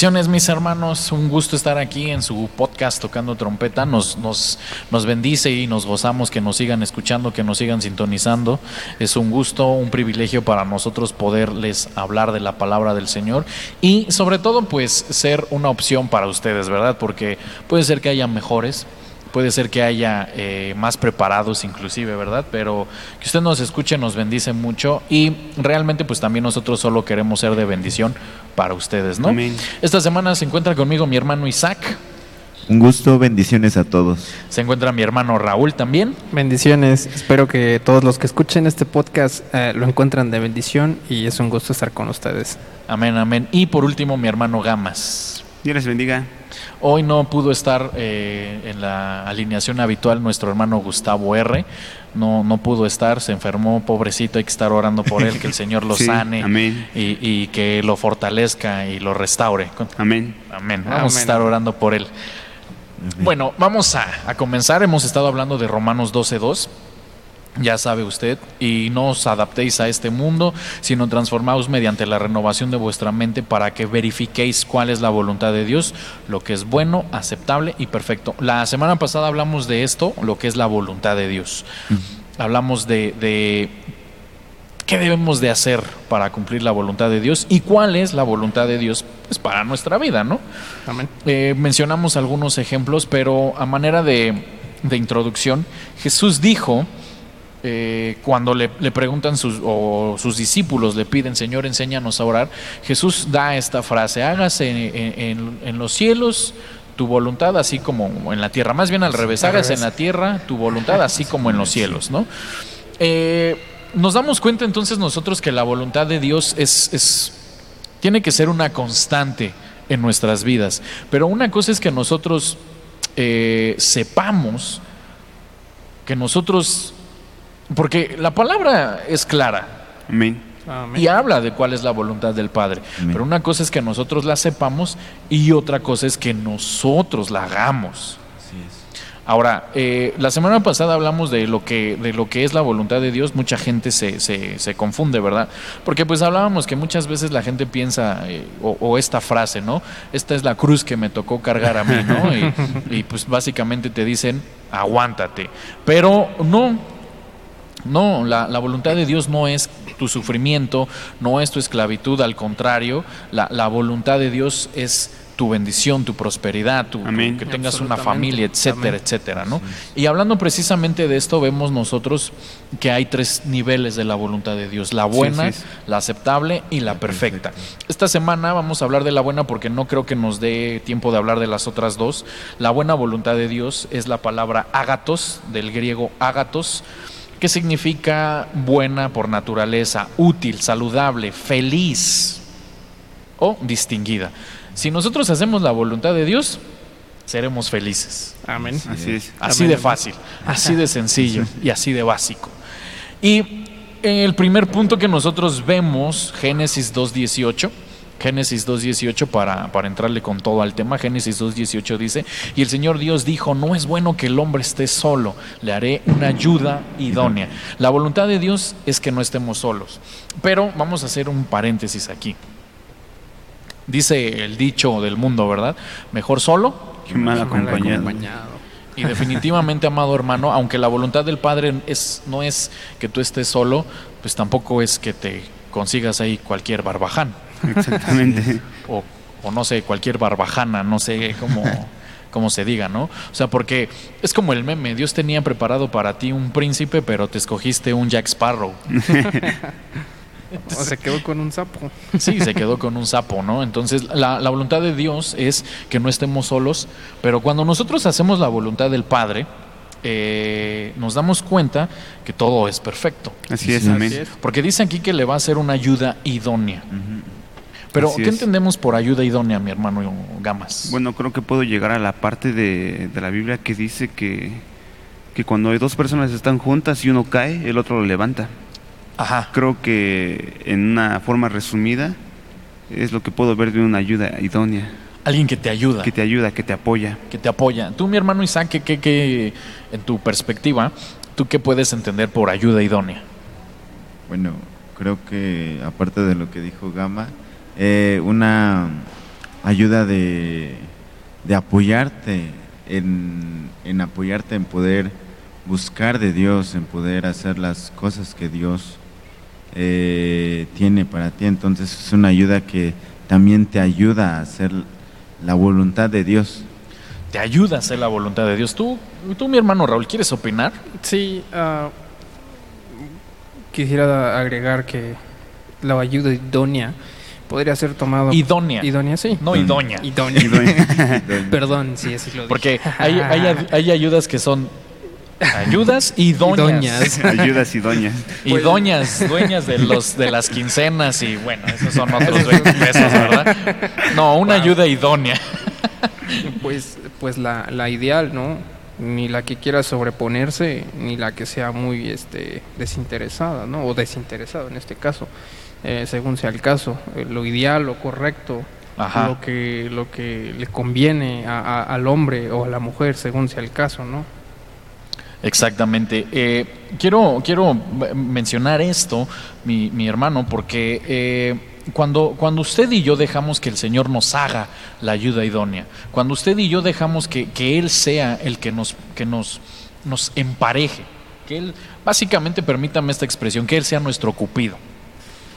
Mis hermanos, un gusto estar aquí en su podcast tocando trompeta, nos, nos, nos bendice y nos gozamos que nos sigan escuchando, que nos sigan sintonizando, es un gusto, un privilegio para nosotros poderles hablar de la palabra del Señor y sobre todo pues ser una opción para ustedes, ¿verdad? Porque puede ser que haya mejores, puede ser que haya eh, más preparados inclusive, ¿verdad? Pero que usted nos escuche nos bendice mucho y realmente pues también nosotros solo queremos ser de bendición para ustedes, ¿no? Amén. Esta semana se encuentra conmigo mi hermano Isaac, Un gusto, bendiciones a todos. se encuentra mi hermano Raúl también. Bendiciones. Espero que todos los que escuchen este podcast eh, lo encuentran de bendición y es un gusto estar con ustedes. Amén, amén. Y por último mi hermano Gamas. Dios les bendiga. Hoy no pudo estar eh, en la alineación habitual nuestro hermano Gustavo R. No, no pudo estar, se enfermó, pobrecito, hay que estar orando por él, que el Señor lo Sí, sane amén. Y, y que lo fortalezca y lo restaure. Amén. Amén. Vamos a estar orando por él. Bueno, vamos a, a comenzar. Hemos estado hablando de Romanos 12.2. Ya sabe usted, y no os adaptéis a este mundo, sino transformaos mediante la renovación de vuestra mente para que verifiquéis cuál es la voluntad de Dios, lo que es bueno, aceptable y perfecto. La semana pasada hablamos de esto, lo que es la voluntad de Dios. Hablamos de, de qué debemos de hacer para cumplir la voluntad de Dios y cuál es la voluntad de Dios pues, para nuestra vida, ¿no? Amén. Eh, mencionamos algunos ejemplos, pero a manera de, de introducción, Jesús dijo, eh, cuando le, le preguntan sus, o sus discípulos le piden, Señor, enséñanos a orar, Jesús da esta frase, hágase en, en- en los cielos tu voluntad así como en la tierra, más bien al revés, al hágase revés. en la tierra tu voluntad así como en los cielos, ¿no? Eh, nos damos cuenta entonces nosotros que la voluntad de Dios es, es tiene que ser una constante en nuestras vidas. Pero una cosa es que nosotros eh, sepamos que nosotros, porque la palabra es clara Amén. Y habla de cuál es la voluntad del Padre. Amén. Pero una cosa es que nosotros la sepamos y otra cosa es que nosotros la hagamos. Así es. Ahora, eh, la semana pasada hablamos de lo que, de lo que es la voluntad de Dios. Mucha gente se, se, se confunde, ¿verdad? Porque pues hablábamos que muchas veces la gente piensa, eh, o, o esta frase, ¿no? Esta es la cruz que me tocó cargar a mí, ¿no? Y, y, pues básicamente te dicen, aguántate. Pero no, no, la, la voluntad de Dios no es tu sufrimiento, no es tu esclavitud, al contrario, la, la voluntad de Dios es tu bendición, tu prosperidad, tu, Amén. que tengas una familia, etcétera, Amén. etcétera, ¿no? Y hablando precisamente de esto, vemos nosotros que hay tres niveles de la voluntad de Dios, la buena, sí, sí. la aceptable y la perfecta. Esta semana vamos a hablar de la buena porque no creo que nos dé tiempo de hablar de las otras dos. La buena voluntad de Dios es la palabra ágatos, del griego ágatos, que significa buena por naturaleza, útil, saludable, feliz o distinguida. Si nosotros hacemos la voluntad de Dios, seremos felices. Amén. Así es. Así Amén. de fácil, así de sencillo y así de básico. Y el primer punto que nosotros vemos, Génesis 2.18, Génesis 2.18 para, para entrarle con todo al tema, Génesis 2.18 dice, y el Señor Dios dijo, no es bueno que el hombre esté solo, le haré una ayuda idónea. La voluntad de Dios es que no estemos solos. Pero vamos a hacer un paréntesis aquí. Dice el dicho del mundo, ¿verdad? Mejor solo Qué mal acompañado. y definitivamente, amado hermano, aunque la voluntad del Padre es, no es que tú estés solo, pues tampoco es que te consigas ahí cualquier barbaján. Exactamente. O, o no sé, cualquier barbajana, no sé cómo, cómo se diga, ¿no? O sea, porque es como el meme, Dios tenía preparado para ti un príncipe, pero te escogiste un Jack Sparrow. O se quedó con un sapo. Sí, se quedó con un sapo, ¿no? Entonces, la, la voluntad de Dios es que no estemos solos, pero cuando nosotros hacemos la voluntad del Padre, eh, nos damos cuenta que todo es perfecto. Así es, amén. Porque dice aquí que le va a hacer una ayuda idónea. Ujú. Pero, Así ¿qué es. entendemos por ayuda idónea, mi hermano Gamas? Bueno, creo que puedo llegar a la parte de, de la Biblia que dice que, que cuando hay dos personas están juntas y uno cae, el otro lo levanta. Ajá. Creo que en una forma resumida es lo que puedo ver de una ayuda idónea, Alguien que te ayuda, que te ayuda, que te apoya. que te apoya. Tú, mi hermano Isaac, ¿qué, qué, qué, en tu perspectiva, tú qué puedes entender por ayuda idónea? Bueno, creo que aparte de lo que dijo Gama, eh, una ayuda de, de apoyarte, en, en apoyarte en poder buscar de Dios, en poder hacer las cosas que Dios eh, tiene para ti. Entonces es una ayuda que también te ayuda a hacer la voluntad de Dios. Te ayuda a hacer la voluntad de Dios. Tú, tú mi hermano Raúl, ¿quieres opinar? Sí, ah, quisiera agregar que la ayuda idónea podría ser tomado... Idónea. Idónea, sí. No idónea. Idónea. Idónea. Perdón, sí, lo dije. Porque hay, hay, hay ayudas que son ayudas y doñas. Doñas. Ayudas y doñas. Y doñas, dueñas de los de las quincenas y bueno, esos son otros 20 pesos, ¿verdad? No, una ayuda idónea. Pues, pues la, la ideal, ¿no? Ni la que quiera sobreponerse, ni la que sea muy este, desinteresada, ¿no? O desinteresado en este caso, eh, según sea el caso. Eh, lo ideal, lo correcto, Ajá. lo que lo que le conviene a- a- al hombre o a la mujer, según sea el caso, ¿no? Exactamente. Eh, quiero quiero mencionar esto, mi, mi hermano, porque eh, cuando, cuando usted y yo dejamos que el Señor nos haga la ayuda idónea, cuando usted y yo dejamos que, que Él sea el que nos, que nos, nos empareje, que Él, básicamente permítame esta expresión, que Él sea nuestro cupido.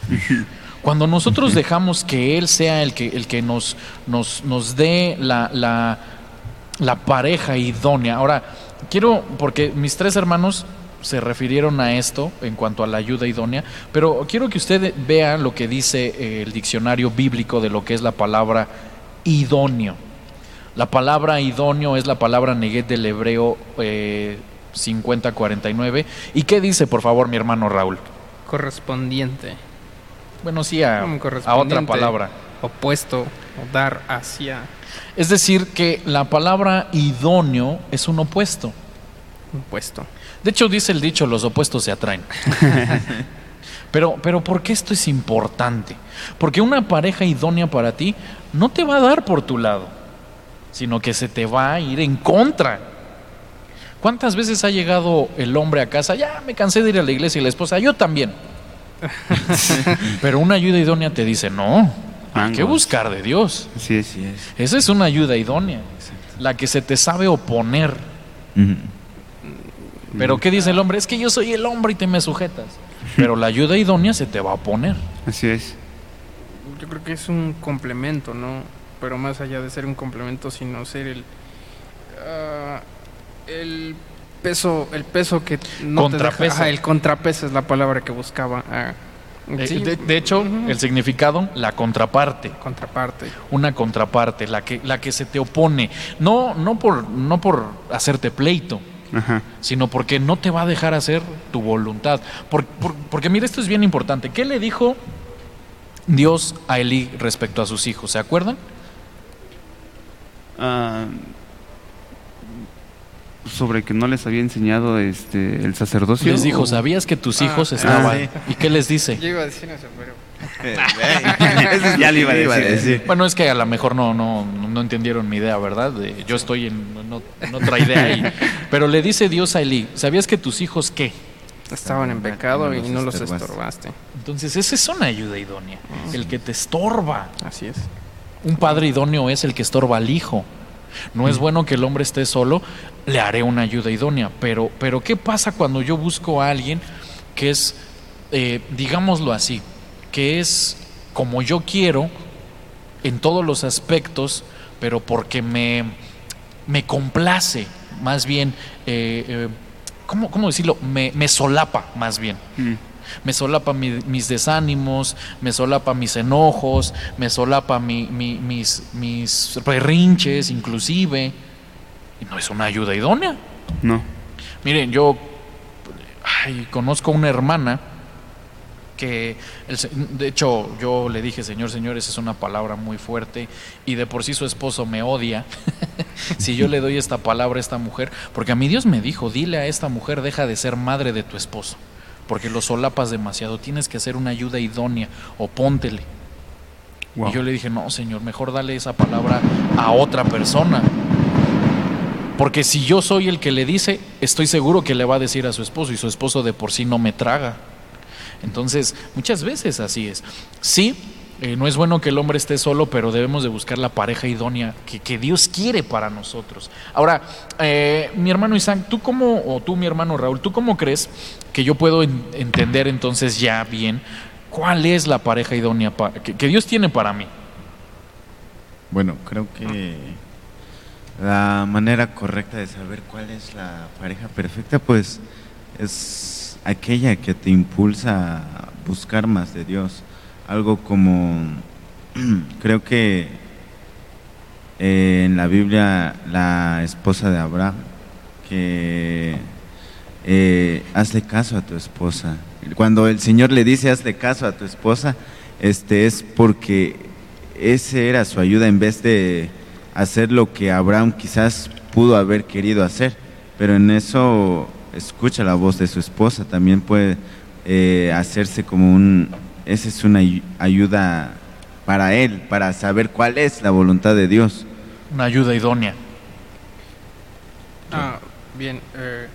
Cuando nosotros dejamos que Él sea el que, el que nos, nos, nos dé la, la, la pareja idónea. Ahora, quiero, porque mis tres hermanos se refirieron a esto en cuanto a la ayuda idónea, pero quiero que usted vea lo que dice eh, el diccionario bíblico de lo que es la palabra idóneo. La palabra idóneo es la palabra neguet del hebreo eh, 5049. ¿Y qué dice, por favor, mi hermano Raúl? Correspondiente, Bueno, sí, a, otra palabra. opuesto, o dar hacia, Es decir, que la palabra idóneo es un opuesto. opuesto. De hecho, dice el dicho, los opuestos se atraen. pero, pero, ¿por qué esto es importante? Porque una pareja idónea para ti no te va a dar por tu lado, sino que se te va a ir en contra. ¿Cuántas veces ha llegado el hombre a casa? Ya me cansé de ir a la iglesia y la esposa, yo también. pero una ayuda idónea te dice, no, hay que buscar de Dios. Así es. Así es. Esa es una ayuda idónea, la que se te sabe oponer. Pero ¿qué dice el hombre? Es que yo soy el hombre y te me sujetas. Pero la ayuda idónea se te va a oponer. Así es. Yo creo que es un complemento, ¿no? Pero más allá de ser un complemento, sino ser el ah, el peso, el peso que no te deja- Contrapeso. ajá, el contrapeso es la palabra que buscaba. ah, Eh, sí, de, de hecho, ujú. el significado, la contraparte. contraparte. Una contraparte, la que, la que se te opone. No, no, por, no por hacerte pleito, Ajá. sino porque no te va a dejar hacer tu voluntad. Por- por- porque mira, esto es bien importante. ¿Qué le dijo Dios a Elí respecto a sus hijos? ¿Se acuerdan? Ah, sobre que no les había enseñado este el sacerdocio. Les dijo, ¿sabías que tus Ah, hijos ah, estaban? sí. ¿Y qué les dice? Yo iba a decir eso, pero Eso Ya le iba a decir. Bueno, es que a lo mejor no, no, no entendieron mi idea, ¿verdad? De- yo estoy en, en ot- en otra idea ahí. Pero le dice Dios a Elí, ¿sabías que tus hijos qué? estaban en Ah, pecado no y no los estorbaste. estorbaste. Entonces, esa es una ayuda idónea, el que te estorba. Así es. Un padre idóneo es el que estorba al hijo. No es bueno que el hombre esté solo, le haré una ayuda idónea. Pero, pero ¿qué pasa cuando yo busco a alguien que es, eh, digámoslo así, que es como yo quiero en todos los aspectos, pero porque me, me complace, más bien, eh, eh, ¿cómo, cómo decirlo? Me, me solapa, más bien Mm. Me solapa mi- mis desánimos, me solapa mis enojos, me solapa mi- mi- mis, mis berrinches inclusive. Y no es una ayuda idónea. No. Miren, yo ay, conozco una hermana que, el de hecho, yo le dije, Señor, Señor, esa es una palabra muy fuerte y de por sí su esposo me odia. si yo le doy esta palabra a esta mujer, porque a mí Dios me dijo, dile a esta mujer, deja de ser madre de tu esposo, porque lo solapas demasiado, tienes que hacer una ayuda idónea, o póntele. Wow. Y yo le dije, no, Señor, mejor dale esa palabra a otra persona. Porque si yo soy el que le dice, estoy seguro que le va a decir a su esposo y su esposo de por sí no me traga. Entonces, muchas veces así es. Sí, eh, no es bueno que el hombre esté solo, pero debemos de buscar la pareja idónea que, que Dios quiere para nosotros. Ahora, eh, mi hermano Isaac, ¿tú cómo, o tú mi hermano Raúl, ¿tú cómo crees que yo puedo en- entender entonces ya bien cuál es la pareja idónea que Dios tiene para mí? Bueno, creo que la manera correcta de saber cuál es la pareja perfecta, pues es aquella que te impulsa a buscar más de Dios. Algo como, creo que eh, en la Biblia la esposa de Abraham, que eh, hazle caso a tu esposa. Cuando el Señor le dice hazle caso a tu esposa, este es porque ese era su ayuda en vez de hacer lo que Abraham quizás pudo haber querido hacer. Pero en eso escucha la voz de su esposa, también puede eh, hacerse como un, esa es una ay- ayuda para él, para saber cuál es la voluntad de Dios. Una ayuda idónea. Ah, bien. eh,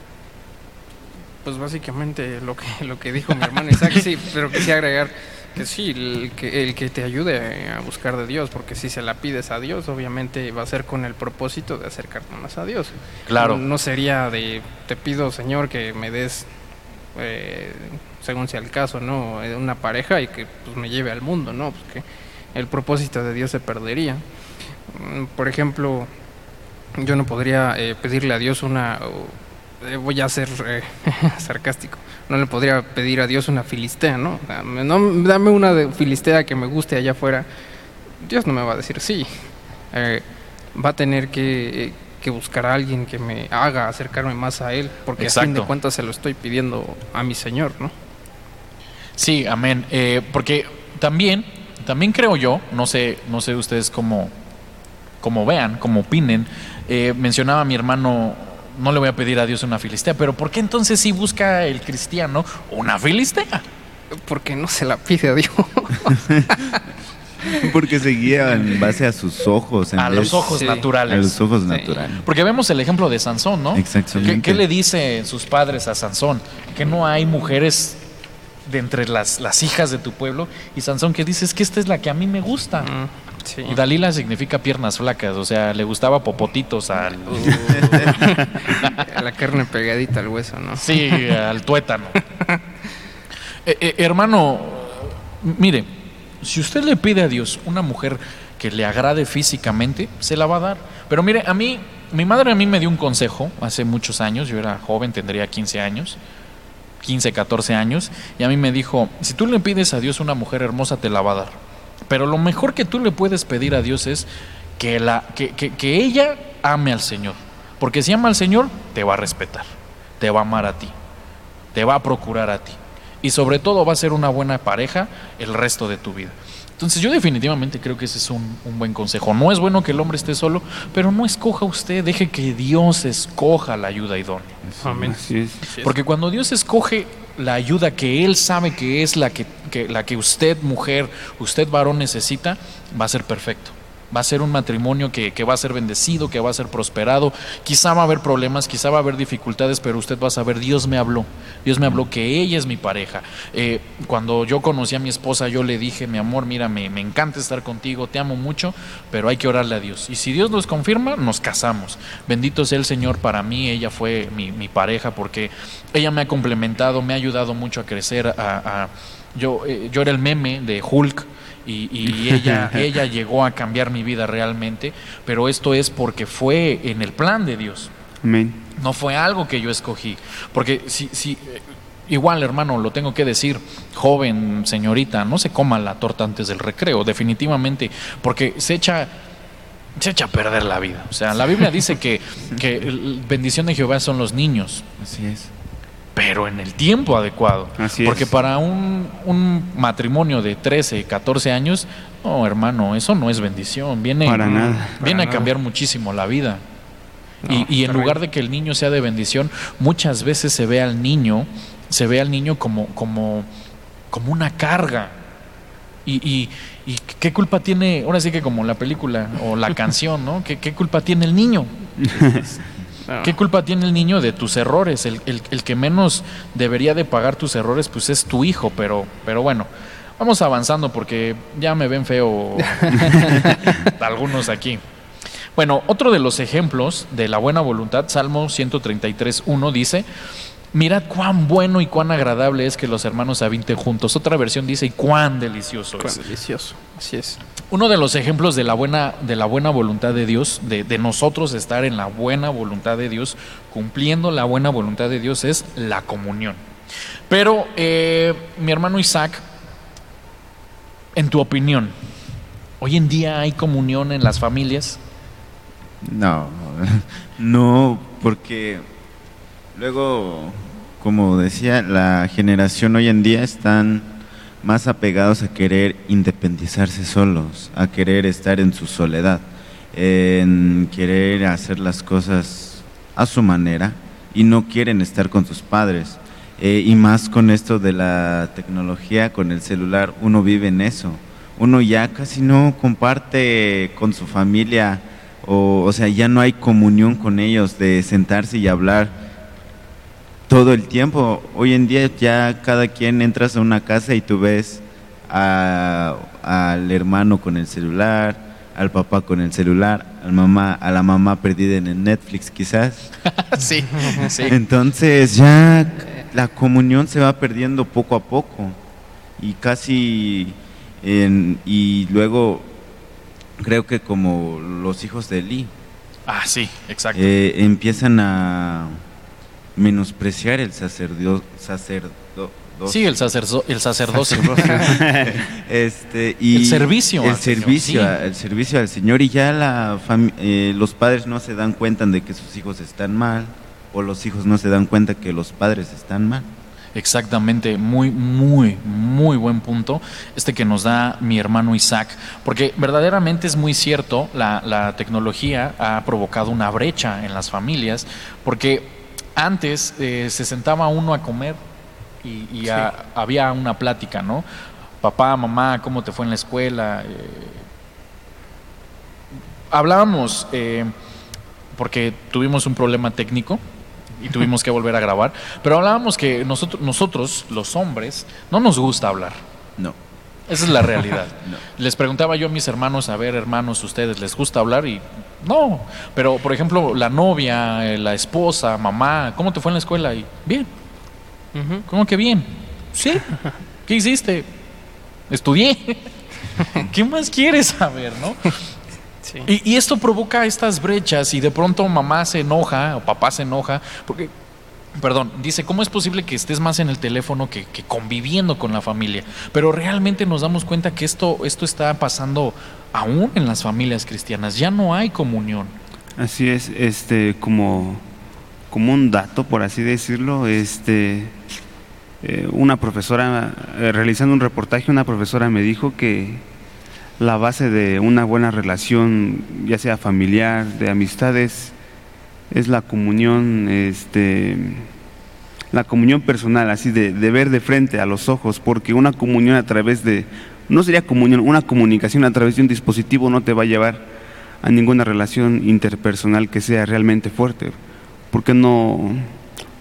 pues básicamente lo que, lo que dijo mi hermano Isaac, sí, pero quisiera agregar que sí, el que, el que te ayude a buscar de Dios, porque si se la pides a Dios, obviamente va a ser con el propósito de acercarte más a Dios. Claro. No, no sería de, te pido Señor que me des, eh, según sea el caso, ¿no? Una pareja y que pues, me lleve al mundo, ¿no? Pues que el propósito de Dios se perdería. Mm, Por ejemplo, yo no podría eh, pedirle a Dios una, eh, voy a ser eh, sarcástico, no le podría pedir a Dios una filistea, ¿no? Dame, no, dame una de filistea que me guste allá afuera. Dios no me va a decir sí. Eh, va a tener que, eh, que buscar a alguien que me haga acercarme más a Él, porque a fin de cuentas se lo estoy pidiendo a mi Señor, ¿no? Sí, amén. Porque también, también creo yo, no sé, no sé ustedes cómo, cómo vean, cómo opinen. mencionaba mi hermano, no le voy a pedir a Dios una filistea, pero ¿por qué entonces si busca el cristiano una filistea? Porque no se la pide a Dios. Porque se guía en base a sus ojos. en A vez- los ojos sí, naturales. A los ojos Sí. naturales. Porque vemos el ejemplo de Sansón, ¿no? Exactamente. ¿Qué, qué le dicen sus padres a Sansón? Que no hay mujeres de entre las, las hijas de tu pueblo. Y Sansón que dice, es que esta es la que a mí me gusta. Mm, sí. Y Dalila significa piernas flacas, o sea, le gustaba popotitos al... la carne pegadita al hueso, ¿no? Sí, al tuétano. Eh, eh, hermano, mire, si usted le pide a Dios una mujer que le agrade físicamente, se la va a dar. Pero mire, a mí, mi madre a mí me dio un consejo hace muchos años, yo era joven, tendría 15 años, 15, 14 años, y a mí me dijo, si tú le pides a Dios una mujer hermosa, te la va a dar. Pero lo mejor que tú le puedes pedir a Dios es que, la, que, que- que ella ame al Señor. Porque si ama al Señor, te va a respetar, te va a amar a ti, te va a procurar a ti. Y sobre todo va a ser una buena pareja el resto de tu vida. Entonces yo definitivamente creo que ese es un, un buen consejo. No es bueno que el hombre esté solo, pero no escoja usted, deje que Dios escoja la ayuda idónea. Amén. Porque cuando Dios escoge la ayuda que Él sabe que es la que, que- la que usted, mujer, usted, varón, necesita, va a ser perfecto. Va a ser un matrimonio que, que va a ser bendecido, que va a ser prosperado. Quizá va a haber problemas, quizá va a haber dificultades, pero usted va a saber, Dios me habló. Dios me habló que ella es mi pareja. Eh, cuando yo conocí a mi esposa, yo le dije, mi amor, mira, me, me encanta estar contigo, te amo mucho, pero hay que orarle a Dios. Y si Dios nos confirma, nos casamos. Bendito sea el Señor para mí, ella fue mi, mi pareja porque ella me ha complementado, me ha ayudado mucho a crecer. A, yo, eh, yo era el meme de Hulk y, y ella, ella llegó a cambiar mi vida realmente, pero esto es porque fue en el plan de Dios. Amén. No fue algo que yo escogí. Porque si, si eh, igual, hermano, lo tengo que decir, joven, señorita, no se coma la torta antes del recreo, definitivamente, porque se echa, se echa a perder la vida. O sea, la Biblia dice que, que bendición de Jehová son los niños, Así es. Pero en el tiempo adecuado. Así porque es. para un, un matrimonio de 13, 14 años, no, hermano, eso no es bendición. Viene, Para nada. viene a cambiar muchísimo la vida. No, y, y en lugar de que el niño sea de bendición, muchas veces se ve al niño, se ve al niño como, como, como una carga. Y, y- y qué culpa tiene, ahora sí que como la película o la canción, ¿no? ¿Qué, qué culpa tiene el niño? No. ¿Qué culpa tiene el niño de tus errores? El, el- el que menos debería de pagar tus errores, pues es tu hijo, pero, pero bueno, Vamos avanzando porque ya me ven feo algunos aquí. Bueno, otro de los ejemplos de la buena voluntad, Salmo 133.1 dice, mirad cuán bueno y cuán agradable es que los hermanos habiten juntos. Otra versión dice, y cuán delicioso Cuán es. delicioso. Así es. Uno de los ejemplos de la buena, de la buena voluntad de Dios, de, nosotros estar en la buena voluntad de Dios, cumpliendo la buena voluntad de Dios, es la comunión. Pero, eh, mi hermano Isaac, en tu opinión, ¿hoy en día hay comunión en las familias? No, no, porque luego, como decía, la generación hoy en día están más apegados a querer independizarse solos, a querer estar en su soledad, en querer hacer las cosas a su manera y no quieren estar con sus padres. Eh, y más con esto de la tecnología, con el celular, uno vive en eso. Uno ya casi no comparte con su familia, o, o sea, ya no hay comunión con ellos de sentarse y hablar todo el tiempo. Hoy en día ya cada quien entras a una casa y tú ves a- al hermano con el celular, al papá con el celular, al mamá, a la mamá perdida en el Netflix quizás. sí, sí. Entonces ya la comunión se va perdiendo poco a poco y casi en- y luego creo que como los hijos de Eli Ah, sí, exacto. eh, empiezan a menospreciar el sacerdocio, sacerdo, sí, el, sacerdo- el sacerdocio. este y El servicio el al Señor, servicio sí. a- el servicio al Señor y ya la eh, los padres no se dan cuenta de que sus hijos están mal o los hijos no se dan cuenta que los padres están mal Exactamente, muy, muy, muy buen punto este que nos da mi hermano Isaac, porque verdaderamente es muy cierto, la, la tecnología ha provocado una brecha en las familias, porque antes eh, se sentaba uno a comer y, y a- había una plática, ¿no? Papá, mamá, ¿cómo te fue en la escuela? Eh, hablábamos, eh, porque tuvimos un problema técnico y tuvimos que volver a grabar, pero hablábamos que nosotros, nosotros, los hombres, no nos gusta hablar. no Esa es la realidad. No. Les preguntaba yo a mis hermanos, a ver, hermanos, ¿ustedes les gusta hablar? Y no. Pero, por ejemplo, la novia, eh, la esposa, mamá, ¿cómo te fue en la escuela? Y bien. ¿Cómo que bien? Sí. ¿Qué hiciste? Estudié. ¿Qué más quieres saber, no? Sí. Y, y esto provoca estas brechas y de pronto mamá se enoja o papá se enoja porque, perdón, dice, ¿cómo es posible que estés más en el teléfono que, que conviviendo con la familia? Pero realmente nos damos cuenta que esto, esto está pasando aún en las familias cristianas, ya no hay comunión. Así es, este, como, como un dato, por así decirlo, este, eh, una profesora, eh, realizando un reportaje, una profesora me dijo que la base de una buena relación, ya sea familiar, de amistades, es la comunión, este, la comunión personal, así de, de ver de frente a los ojos, porque una comunión a través de, no sería comunión, una comunicación a través de un dispositivo no te va a llevar a ninguna relación interpersonal que sea realmente fuerte, porque no,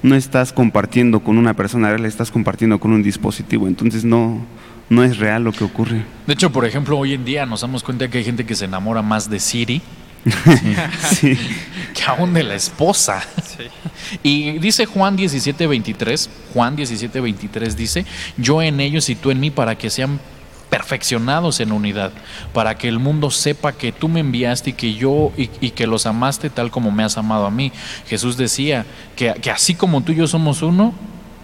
no estás compartiendo con una persona real, estás compartiendo con un dispositivo, entonces no, no es real lo que ocurre. De hecho, por ejemplo, hoy en día nos damos cuenta que hay gente que se enamora más de Siri Sí. que aún de la esposa. Sí. Y dice Juan 17:23, Juan 17:23 dice, yo en ellos y tú en mí para que sean perfeccionados en unidad, para que el mundo sepa que tú me enviaste y que yo y, y que los amaste tal como me has amado a mí. Jesús decía que, que así como tú y yo somos uno,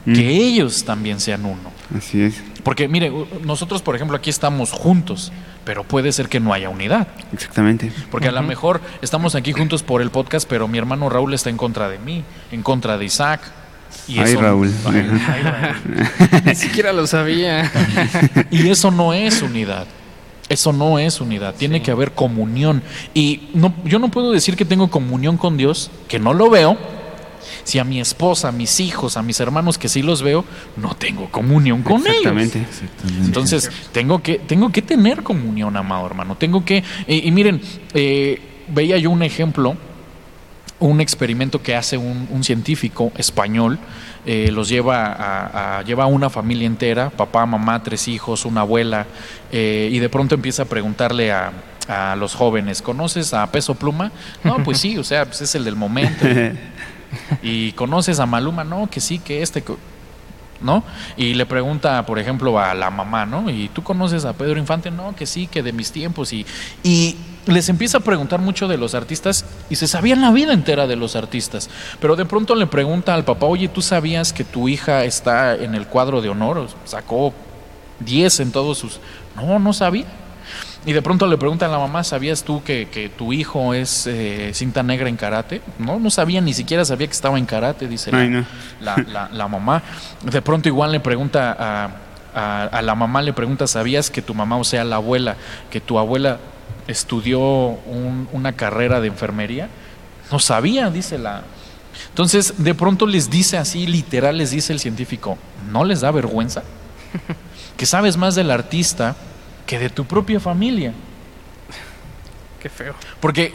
Mm. que ellos también sean uno. Así es, Porque mire, nosotros por ejemplo aquí estamos juntos, pero puede ser que no haya unidad. exactamente. Porque a lo mejor estamos aquí juntos por el podcast, pero mi hermano Raúl está en contra de mí, en contra de Isaac. Y Ay, Raúl. Ay, ay, Raúl. Ni siquiera lo sabía. Y eso no es unidad. Eso no es unidad. Tiene que haber comunión. Y no, yo no puedo decir que tengo comunión con Dios, que no lo veo. Si a mi esposa, a mis hijos, a mis hermanos que sí los veo, no tengo comunión con ellos. Exactamente. exactamente Entonces, tengo que, tengo que tener comunión, amado hermano. Tengo que. y- y miren, eh, veía yo un ejemplo. Un experimento que hace un, un científico español, eh, los lleva a, a- lleva a una familia entera, papá, mamá, tres hijos, una abuela, eh, y de pronto empieza a preguntarle a, a los jóvenes, ¿conoces a Peso Pluma? No, pues sí, o sea, pues es el del momento. ¿Y conoces a Maluma? No, que sí, que este... ¿No? Y le pregunta, por ejemplo, a la mamá, ¿no? ¿Y tú conoces a Pedro Infante? No, que sí, que de mis tiempos. Y, y les empieza a preguntar mucho de los artistas y se sabían la vida entera de los artistas. Pero de pronto le pregunta al papá, oye, ¿tú sabías que tu hija está en el cuadro de honor? Sacó 10 en todos sus... No, no sabía. Y de pronto le preguntan a la mamá, ¿sabías tú que, que tu hijo es eh, cinta negra en karate? No, no sabía, ni siquiera sabía que estaba en karate, dice la, no. la, la- la mamá. De pronto igual le pregunta a, a- a la mamá, le pregunta, ¿sabías que tu mamá, o sea, la abuela, que tu abuela estudió un- una carrera de enfermería? No sabía, dice la... Entonces, de pronto les dice así, literal, les dice el científico, ¿no les da vergüenza? Que sabes más del artista que de tu propia familia. Qué feo. Porque,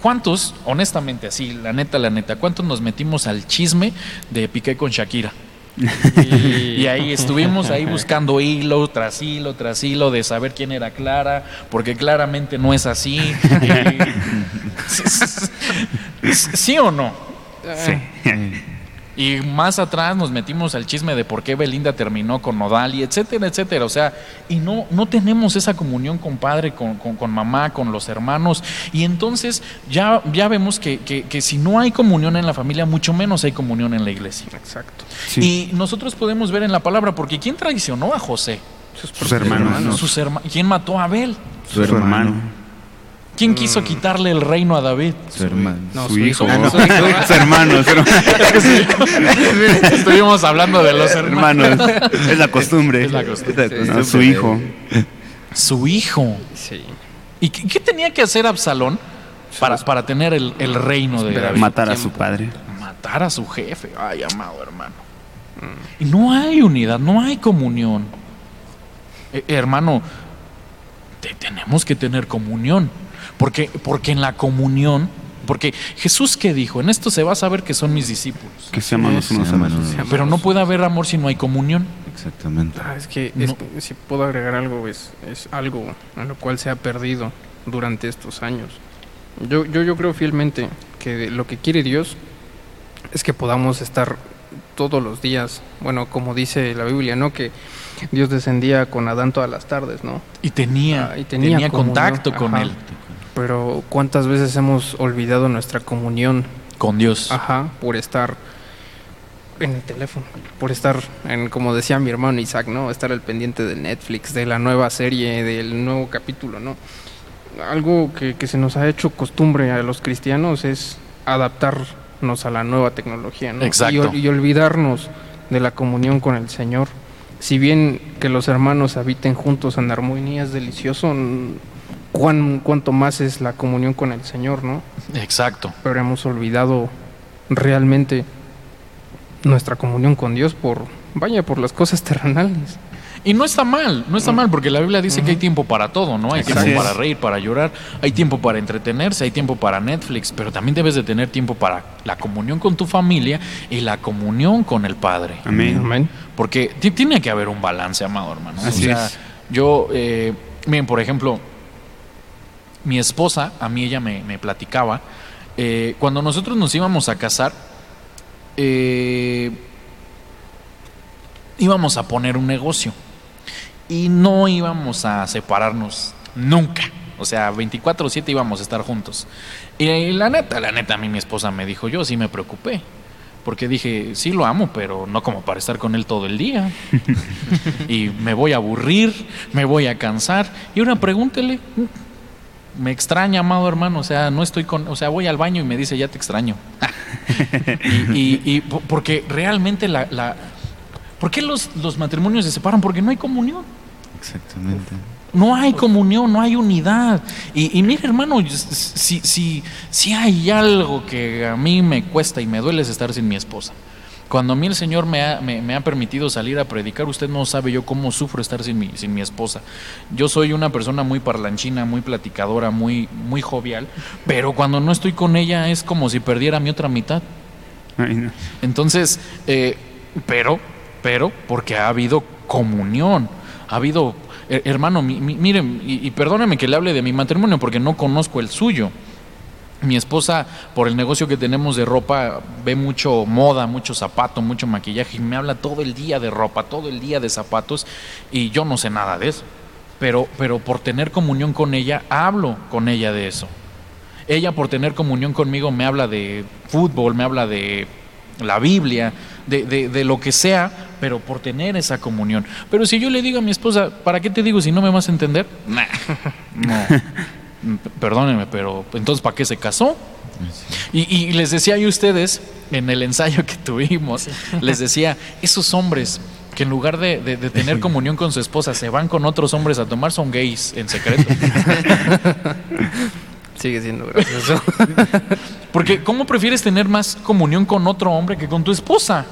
¿cuántos, honestamente, así, la neta, la neta, cuántos nos metimos al chisme de Piqué con Shakira? Y ahí estuvimos ahí buscando hilo tras hilo tras hilo de saber quién era Clara, porque claramente no es así. ¿Sí o no? Sí. Y más atrás nos metimos al chisme de por qué Belinda terminó con Nodal y etcétera, etcétera. O sea, y no, no tenemos esa comunión con padre, con, con- con mamá, con los hermanos. Y entonces ya, ya vemos que, que- que si no hay comunión en la familia, mucho menos hay comunión en la iglesia. Exacto. Sí. Y nosotros podemos ver en la palabra, porque ¿quién traicionó a José? Sus hermanos. Sus herma- ¿Quién mató a Abel? Su hermano. ¿Quién quiso quitarle el reino a David? Su hermano. No, su, su hijo. hijo. Ah, no. Su hijo. Su hermano, su hermano. Estuvimos hablando de los hermanos. hermanos. Es la costumbre. Es la costumbre. Es la No, su hijo. Su hijo. Sí. ¿Y qué, qué tenía que hacer Absalón para, para tener el, el reino de David? Matar a su padre. Matar a su jefe. Ay, amado hermano. Y no hay unidad, no hay comunión. Eh, hermano, te- tenemos que tener comunión. Porque, porque en la comunión, porque Jesús que dijo, en esto se va a saber que son mis discípulos. Que se aman los unos a los otros. Pero no puede haber amor si no hay comunión. Exactamente. Ah, es que No. es que si puedo agregar algo, es, es algo en lo cual se ha perdido durante estos años. Yo, yo, yo creo fielmente que lo que quiere Dios es que podamos estar todos los días, bueno, como dice la Biblia, ¿no? Que Dios descendía con Adán todas las tardes, ¿no? Y tenía, Ah, y tenía, contacto con ajá. él, Pero ¿cuántas veces hemos olvidado nuestra comunión con Dios. Ajá, por estar en el teléfono, por estar en, como decía mi hermano Isaac, ¿no? Estar al pendiente de Netflix, de la nueva serie, del nuevo capítulo, ¿no? Algo que, que se nos ha hecho costumbre a los cristianos es adaptarnos a la nueva tecnología, ¿no? Exacto. Y, y olvidarnos de la comunión con el Señor. Si bien que los hermanos habiten juntos en armonía es delicioso, cuán, cuánto más es la comunión con el Señor, ¿no? Exacto. pero hemos olvidado realmente nuestra comunión con Dios por, vaya, por las cosas terrenales. Y no está mal, no está mal, porque la Biblia dice que hay tiempo para todo, ¿no? Hay tiempo para reír, para llorar, hay tiempo para entretenerse, hay tiempo para Netflix, pero también debes de tener tiempo para la comunión con tu familia y la comunión con el Padre. Amén. Amén. Porque ti- tiene que haber un balance, amado hermano. Así o sea, es. yo, eh, miren, por ejemplo, mi esposa, a mí ella me, me platicaba, eh, cuando nosotros nos íbamos a casar, eh, íbamos a poner un negocio y no íbamos a separarnos nunca. O sea, 24/7 íbamos a estar juntos. Y la neta, la neta, a mí mi esposa me dijo, yo sí me preocupé. Porque dije, sí lo amo, pero no como para estar con él todo el día. y me voy a aburrir, me voy a cansar. Y ahora pregúntele, me extraña, amado hermano. O sea, no estoy con. O sea, voy al baño y me dice, ya te extraño. y, y- y po- porque realmente la. la ¿Por qué los, los matrimonios se separan? Porque no hay comunión. Exactamente. No hay comunión, no hay unidad. Y, y mire, hermano, si, si, si hay algo que a mí me cuesta y me duele es estar sin mi esposa. Cuando a mí el Señor me ha, me, me ha permitido salir a predicar, usted no sabe yo cómo sufro estar sin mi, sin mi esposa. Yo soy una persona muy parlanchina, muy platicadora, muy, muy jovial, pero cuando no estoy con ella es como si perdiera mi otra mitad. Entonces, eh, pero, pero, porque ha habido comunión, ha habido, eh, hermano, mi- mi- miren, y, y perdóneme que le hable de mi matrimonio porque no conozco el suyo. Mi esposa, por el negocio que tenemos de ropa, ve mucho moda, mucho zapato, mucho maquillaje y me habla todo el día de ropa, todo el día de zapatos y yo no sé nada de eso. Pero, pero por tener comunión con ella, hablo con ella de eso. Ella por tener comunión conmigo me habla de fútbol, me habla de la Biblia, de, de- de lo que sea, pero por tener esa comunión. Pero si yo le digo a mi esposa, ¿para qué te digo si no me vas a entender? Nah, no. Perdónenme, pero entonces ¿para qué se casó? Y, y les decía yo a ustedes, en el ensayo que tuvimos, les decía, esos hombres que en lugar de, de- de tener comunión con su esposa se van con otros hombres a tomar son gays en secreto. Sigue siendo gracioso. Porque ¿cómo prefieres tener más comunión con otro hombre que con tu esposa?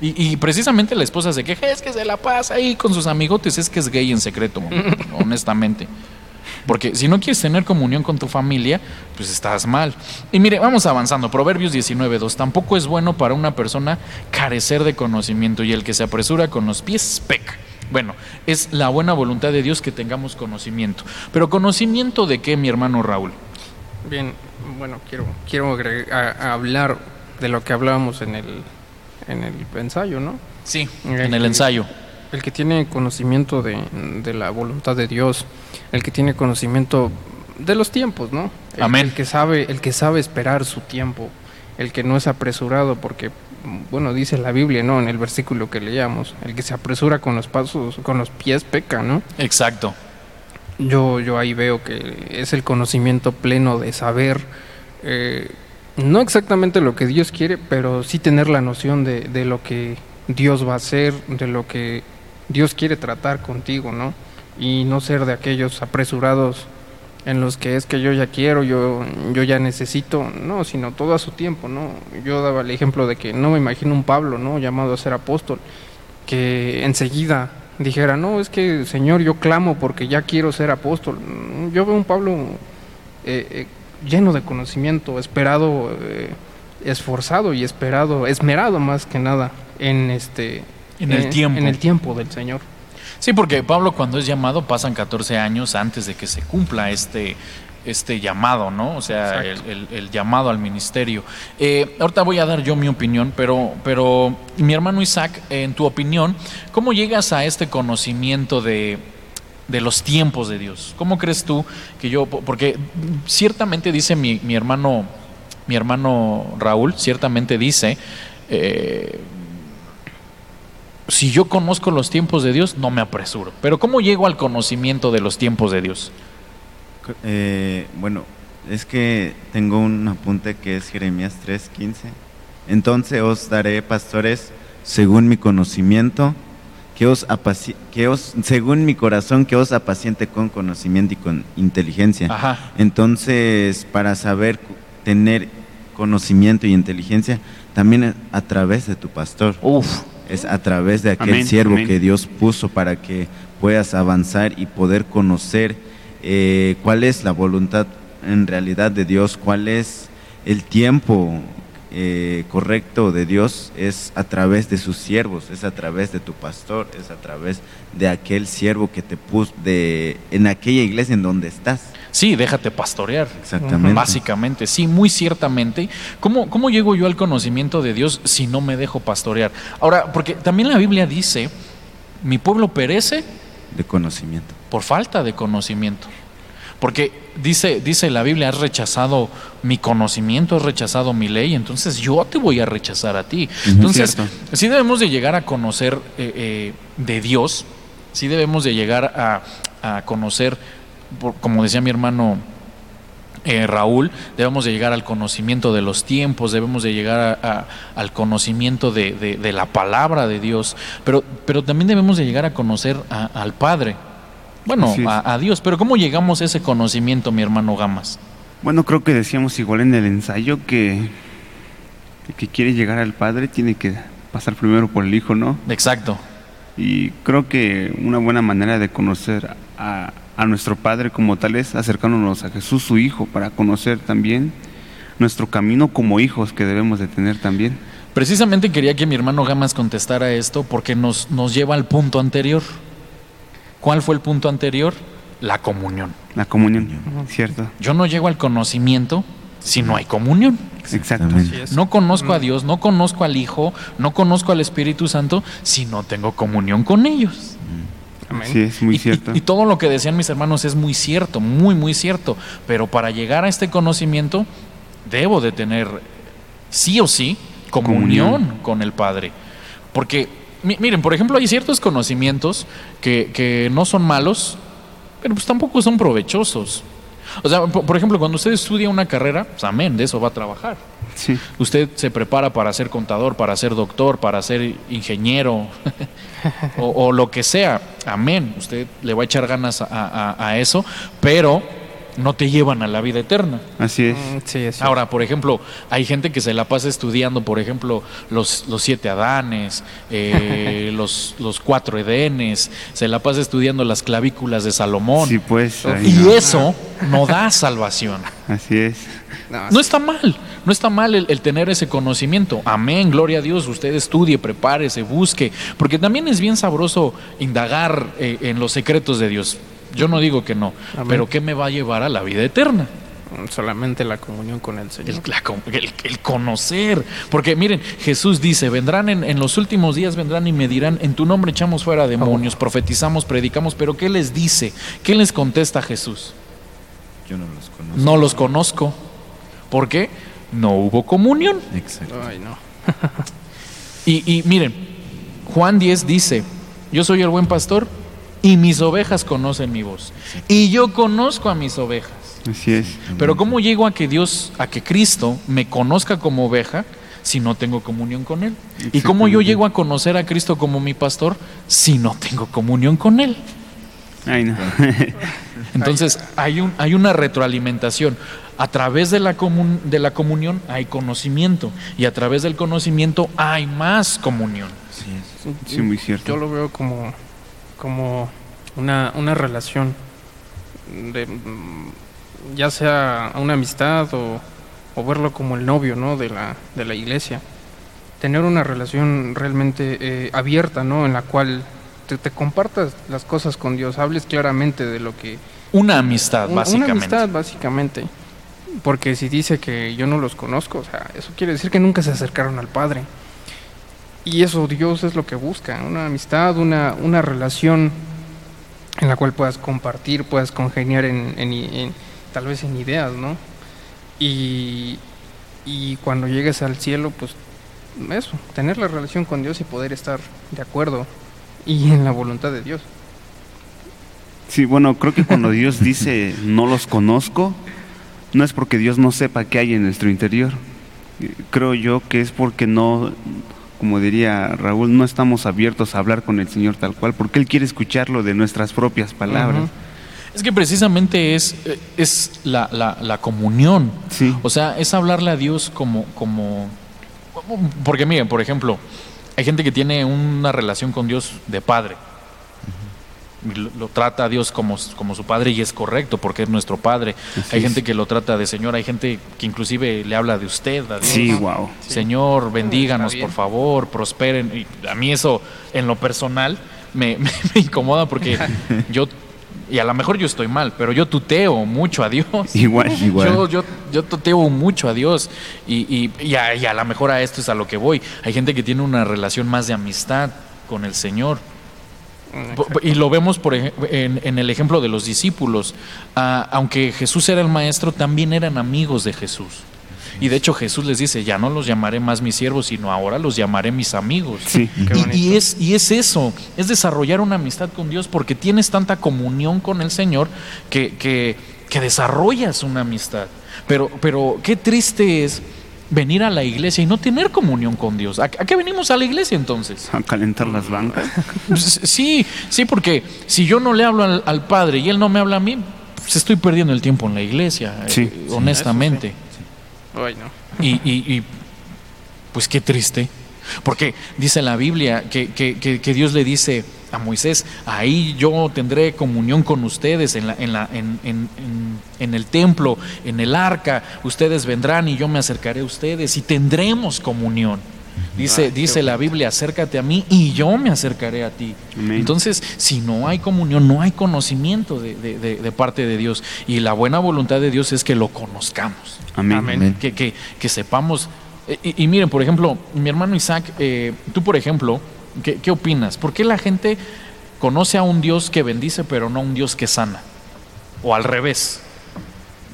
Y, y precisamente la esposa se queja, es que se la pasa ahí con sus amigotes, es que es gay en secreto, honestamente. Porque si no quieres tener comunión con tu familia, pues estás mal. Y mire, vamos avanzando. Proverbios 19.2. Tampoco es bueno para una persona carecer de conocimiento y el que se apresura con los pies peca. Bueno, es la buena voluntad de Dios que tengamos conocimiento. Pero conocimiento de qué, mi hermano Raúl? Bien, bueno, quiero, quiero agregar- a- a hablar de lo que hablábamos en el, en el ensayo, ¿no? Sí, Ok. en el ensayo. El que tiene conocimiento de, de la voluntad de Dios, el que tiene conocimiento de los tiempos, ¿no? El, Amén. el que sabe, el que sabe esperar su tiempo, el que no es apresurado, porque bueno dice la Biblia, ¿no? En el versículo que leíamos, el que se apresura con los pasos, con los pies peca, ¿no? Exacto. Yo, yo ahí veo que es el conocimiento pleno de saber, eh, no exactamente lo que Dios quiere, pero sí tener la noción de, de lo que Dios va a hacer, de lo que Dios quiere tratar contigo, ¿no? Y no ser de aquellos apresurados en los que es que yo ya quiero, yo, yo ya necesito, no, sino todo a su tiempo, ¿no? Yo daba el ejemplo de que no me imagino un Pablo, ¿no? Llamado a ser apóstol, que enseguida dijera, no, es que Señor, yo clamo porque ya quiero ser apóstol. Yo veo un Pablo eh, eh, lleno de conocimiento, esperado, eh, esforzado y esperado, esmerado más que nada en este En el eh, tiempo. en el tiempo del Señor. Sí, porque Pablo cuando es llamado pasan 14 años antes de que se cumpla este, este llamado, ¿no? O sea, el, el llamado al ministerio. Eh, ahorita voy a dar yo mi opinión, pero, pero mi hermano Isaac, en tu opinión, ¿cómo llegas a este conocimiento de, de los tiempos de Dios? ¿Cómo crees tú que yo, porque ciertamente dice mi, mi hermano, mi hermano Raúl, ciertamente dice, eh, si yo conozco los tiempos de Dios, no me apresuro. Pero ¿cómo llego al conocimiento de los tiempos de Dios? Eh, bueno, es que tengo un apunte que es Jeremías 3:15. Entonces os daré pastores según mi conocimiento, que os, que os según mi corazón, que os apaciente con conocimiento y con inteligencia. Ajá. Entonces, para saber tener conocimiento y inteligencia, también a través de tu pastor. Uf. Es a través de aquel Amén, siervo amén. que Dios puso para que puedas avanzar y poder conocer eh, cuál es la voluntad en realidad de Dios, cuál es el tiempo eh, correcto de Dios, es a través de sus siervos, es a través de tu pastor, es a través de aquel siervo que te puso de, en aquella iglesia en donde estás. Sí, déjate pastorear. Exactamente. Básicamente, sí, muy ciertamente. ¿Cómo, ¿Cómo llego yo al conocimiento de Dios si no me dejo pastorear? Ahora, porque también la Biblia dice, mi pueblo perece De conocimiento. por falta de conocimiento. Porque dice, dice la Biblia, has rechazado mi conocimiento, has rechazado mi ley, entonces yo te voy a rechazar a ti. Entonces, Cierto. sí debemos de llegar a conocer eh, eh, de Dios, sí debemos de llegar a, a conocer, por- como decía mi hermano eh, Raúl, debemos de llegar al conocimiento de los tiempos, debemos de llegar a- a- al conocimiento de, de- de la palabra de Dios, pero, pero también debemos de llegar a conocer a- al Padre, bueno, a Dios, pero ¿cómo llegamos a ese conocimiento, mi hermano Gamas? Bueno, creo que decíamos igual en el ensayo que el que quiere llegar al Padre tiene que pasar primero por el Hijo, ¿no? Exacto. Y creo que una buena manera de conocer a, a nuestro Padre como tal es acercándonos a Jesús, su Hijo, para conocer también nuestro camino como hijos que debemos de tener también. Precisamente quería que mi hermano Gamas contestara esto porque nos, nos lleva al punto anterior. ¿Cuál fue el punto anterior? La comunión. La comunión, ¿cierto? Yo no llego al conocimiento si no hay comunión. Es. No conozco a Dios, no conozco al Hijo, no conozco al Espíritu Santo si no tengo comunión con ellos. Amén. Sí, es muy y, cierto. y todo lo que decían mis hermanos es muy cierto, muy, muy cierto. Pero para llegar a este conocimiento, debo de tener, sí o sí, comunión, Comunión. con el Padre. Porque, miren, por ejemplo, hay ciertos conocimientos que, que no son malos, pero pues tampoco son provechosos. O sea, por, ejemplo, cuando usted estudia una carrera, pues amén, de eso va a trabajar. Sí, Usted se prepara para ser contador, para ser doctor, para ser ingeniero o, o lo que sea. Amén. Usted le va a echar ganas a, a- a eso, pero no te llevan a la vida eterna. así es. Mm, Sí, es Ahora, por ejemplo, hay gente que se la pasa estudiando, por ejemplo, los, los siete Adanes, eh, los, los cuatro Edenes, se la pasa estudiando las clavículas de Salomón. Sí, pues. y no. eso no da salvación. Así es. No, No está mal, no está mal el, el tener ese conocimiento. Amén, gloria a Dios. Usted estudie, prepárese, busque, porque también es bien sabroso indagar eh, en los secretos de Dios. Yo no digo que no, Amén. pero ¿qué me va a llevar a la vida eterna? solamente la comunión con el Señor. El, la con- el- el conocer. Porque miren, Jesús dice, vendrán en, en los últimos días, vendrán y me dirán, en tu nombre echamos fuera demonios, profetizamos, predicamos, pero ¿qué les dice? ¿Qué les contesta Jesús? Yo no los conozco. No los conozco. ¿Por qué? No hubo comunión. Exacto. Ay, no. Y, y miren, Juan 10 dice, yo soy el buen pastor y mis ovejas conocen mi voz. Y yo conozco a mis ovejas. Así es. Pero ¿cómo llego a que Dios, a que Cristo me conozca como oveja si no tengo comunión con Él? ¿Y cómo yo llego a conocer a Cristo como mi pastor si no tengo comunión con Él? Ay, no. Entonces hay, un, hay una retroalimentación. A través de la, comun- de la comunión hay conocimiento y a través del conocimiento hay más comunión. Sí. Sí, muy cierto. Yo lo veo como, como una, una relación de mm, ya sea una amistad o, o verlo como el novio ¿no? de, la, de la iglesia. Tener una relación realmente eh, abierta, ¿no? En la cual te, te compartas las cosas con Dios, hables claramente de lo que Una amistad, Un- Una básicamente. amistad, básicamente. Porque si dice que yo no los conozco, o sea, eso quiere decir que nunca se acercaron al Padre. Y eso Dios es lo que busca, una amistad, una, una relación en la cual puedas compartir, puedas congeniar en, en- en- tal vez en ideas, ¿no? Y, y cuando llegues al cielo, pues eso, tener la relación con Dios y poder estar de acuerdo y en la voluntad de Dios. Sí, bueno, creo que cuando Dios dice no los conozco, no es porque Dios no sepa qué hay en nuestro interior. Creo yo que es porque no, como diría Raúl, no estamos abiertos a hablar con el Señor tal cual, porque Él quiere escucharlo de nuestras propias palabras. Es que precisamente es, eh, es la, la- la comunión. Sí, O sea, es hablarle a Dios como, como... Porque miren, por ejemplo, hay gente que tiene una relación con Dios de padre. Lo, lo trata a Dios como, como su padre y es correcto porque es nuestro padre. Así hay es. gente que lo trata de Señor, hay gente que inclusive le habla de usted. A Dios. sí, wow. Señor, bendíganos, por favor, prosperen. Y a mí eso, en lo personal, me, me- me incomoda porque yo, y a lo mejor yo estoy mal, pero yo tuteo mucho a Dios. Igual. Igual. Yo, yo, yo tuteo mucho a Dios y, y, y a, y a lo mejor a esto es a lo que voy. Hay gente que tiene una relación más de amistad con el Señor. Y lo vemos por en, en el ejemplo de los discípulos. Ah, aunque Jesús era el maestro, también eran amigos de Jesús. Y de hecho Jesús les dice, ya no los llamaré más mis siervos, sino ahora los llamaré mis amigos. Sí, Qué Y- bonito. Y, es, y es eso, es desarrollar una amistad con Dios porque tienes tanta comunión con el Señor que, que, que desarrollas una amistad. Pero, pero qué triste es venir a la iglesia y no tener comunión con Dios. ¿A, qué venimos a la iglesia entonces? a calentar las bancas. Sí, sí, porque si yo no le hablo al, al Padre y Él no me habla a mí, pues estoy perdiendo el tiempo en la iglesia, Sí, eh, sí, honestamente. Ay, no. Y, y- y pues qué triste. Porque dice la Biblia que, que, que, Dios le dice a Moisés, ahí yo tendré comunión con ustedes en, la, en, la, en, en, en, el templo, en el arca, ustedes vendrán y yo me acercaré a ustedes y tendremos comunión. Dice, dice la Biblia, acércate a mí y yo me acercaré a ti. Entonces, si no hay comunión, no hay conocimiento de, de, de, parte de Dios. Y la buena voluntad de Dios es que lo conozcamos. Amén. Que, que, que sepamos y, miren, por ejemplo, mi hermano Isaac, eh, tú por ejemplo, ¿qué, ¿qué, opinas? ¿Por qué la gente conoce a un Dios que bendice pero no a un Dios que sana? O al revés.